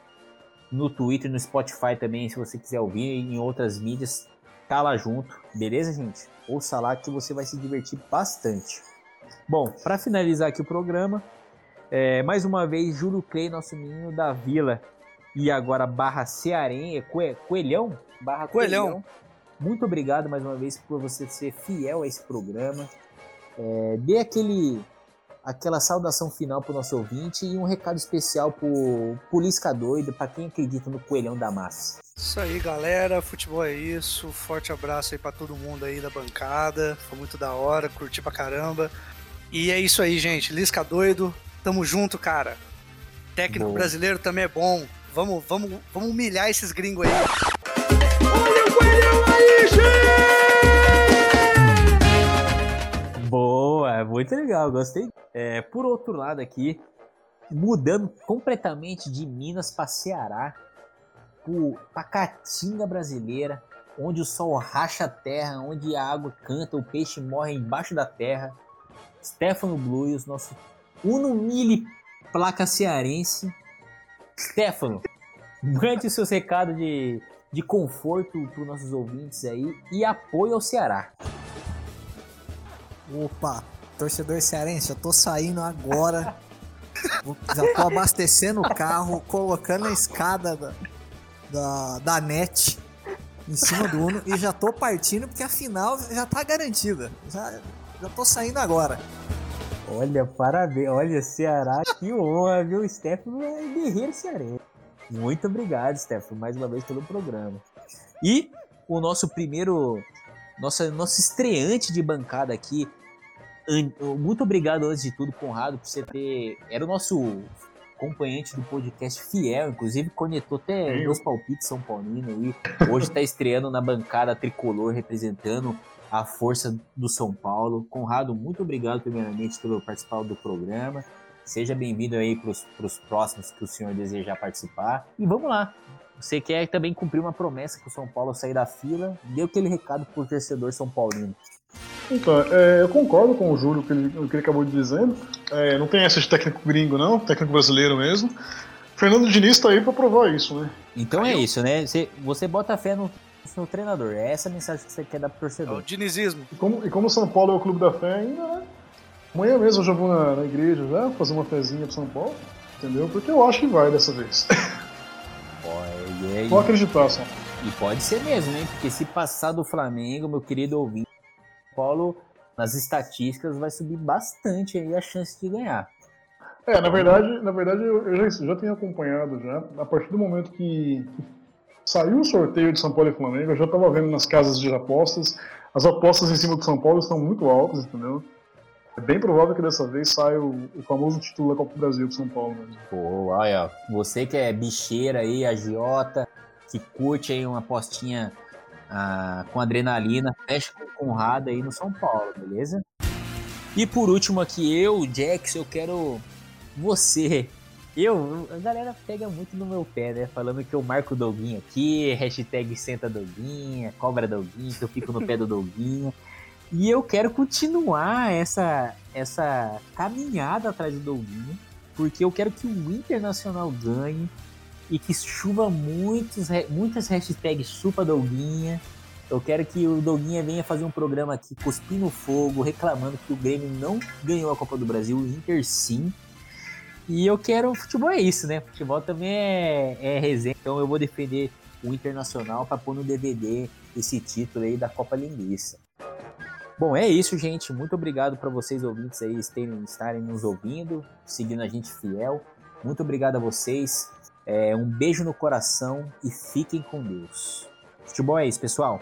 no Twitter, no Spotify também, se você quiser ouvir, em outras mídias, tá lá junto, beleza, gente? Ouça lá que você vai se divertir bastante. Bom, para finalizar aqui o programa, é, mais uma vez, Júlio Clay, nosso menino da Vila, e agora barra Cearenha, Coe- Coelhão, barra Coelhão. Muito obrigado mais uma vez por você ser fiel a esse programa. É, dê aquele aquela saudação final pro nosso ouvinte e um recado especial pro Polisca Doido, para quem acredita no Coelhão da Massa. Isso aí, galera. Futebol é isso. Forte abraço aí pra todo mundo aí da bancada. Foi muito da hora, curti pra caramba. E é isso aí, gente. Lisca doido. Tamo junto, cara. Técnico Boa. brasileiro também é bom. Vamos, vamos, vamos humilhar esses gringos aí. Muito legal, gostei. É, por outro lado aqui, mudando completamente de Minas para Ceará, para Caatinga brasileira, onde o sol racha a terra, onde a água canta, o peixe morre embaixo da terra. Stefano Blues, nosso Uno Mille placa cearense. Stefano, mande o seu recado de, de conforto para os nossos ouvintes aí e apoio ao Ceará. Opa, torcedor cearense, eu tô saindo agora. Já tô abastecendo o carro, colocando a escada da, da, da net em cima do Uno e já tô partindo porque a final já tá garantida. Já, já tô saindo agora. Olha, parabéns. Olha, Ceará, que honra, viu? O Stefano é guerreiro cearense. Muito obrigado, Stefano, mais uma vez pelo programa. E o nosso primeiro, nossa, nosso estreante de bancada aqui. Muito obrigado, antes de tudo, Conrado, por você ter. Era o nosso acompanhante do podcast fiel, inclusive conectou até meus palpites São Paulino e hoje está estreando na bancada tricolor, representando a força do São Paulo. Conrado, muito obrigado primeiramente pelo participar do programa. Seja bem-vindo aí para os próximos que o senhor desejar participar. E vamos lá. Você quer também cumprir uma promessa que o São Paulo sair da fila? Dê aquele recado para o torcedor São Paulino. Então, é, eu concordo com o Júlio que ele, que ele acabou de dizer. É, não tem essa de técnico gringo, não, técnico brasileiro mesmo. Fernando Diniz está aí para provar isso, né? Então é isso, né? Você, você bota fé no, no treinador. É essa a mensagem que você quer dar pro torcedor. É o dinizismo. E como, e como o São Paulo é o clube da fé ainda, né? Amanhã mesmo eu já vou na, na igreja já, fazer uma fezinha pro São Paulo, entendeu? Porque eu acho que vai dessa vez. Olha, Vou acreditar, só. E pode ser mesmo, né? Porque se passar do Flamengo, meu querido ouvinte, Paulo, nas estatísticas, vai subir bastante aí a chance de ganhar. É, na verdade, na verdade eu, eu já, já tenho acompanhado já. A partir do momento que, Saiu o sorteio de São Paulo e Flamengo, eu já estava vendo nas casas de apostas. As apostas em cima do São Paulo estão muito altas, entendeu? É bem provável que dessa vez saia o, o famoso título da Copa do Brasil pro São Paulo mesmo. Pô, olha, você que é bicheira aí, agiota, que curte aí uma apostinha com adrenalina, fecha com Conrado aí no São Paulo, beleza? E por último aqui, eu, Jax, eu quero você eu, a galera pega muito no meu pé, né? Falando que eu marco o Doguinho aqui, hashtag senta Doguinha, cobra Doguinho, que eu fico no pé do Doguinho. E eu quero continuar essa, essa caminhada atrás do Doguinho, porque eu quero que o Internacional ganhe e que chuva muitos, muitas hashtags chupa Doguinha. Eu quero que o Doguinha venha fazer um programa aqui cuspindo fogo, reclamando que o Grêmio não ganhou a Copa do Brasil, o Inter sim. E eu quero. Futebol é isso, né? Futebol também é, é resenha. Então eu vou defender o Internacional para pôr no DVD esse título aí da Copa Linguiça. Bom, é isso, gente. Muito obrigado para vocês ouvintes aí estarem, estarem nos ouvindo, seguindo a gente fiel. Muito obrigado a vocês. É, um beijo no coração e fiquem com Deus. Futebol é isso, pessoal.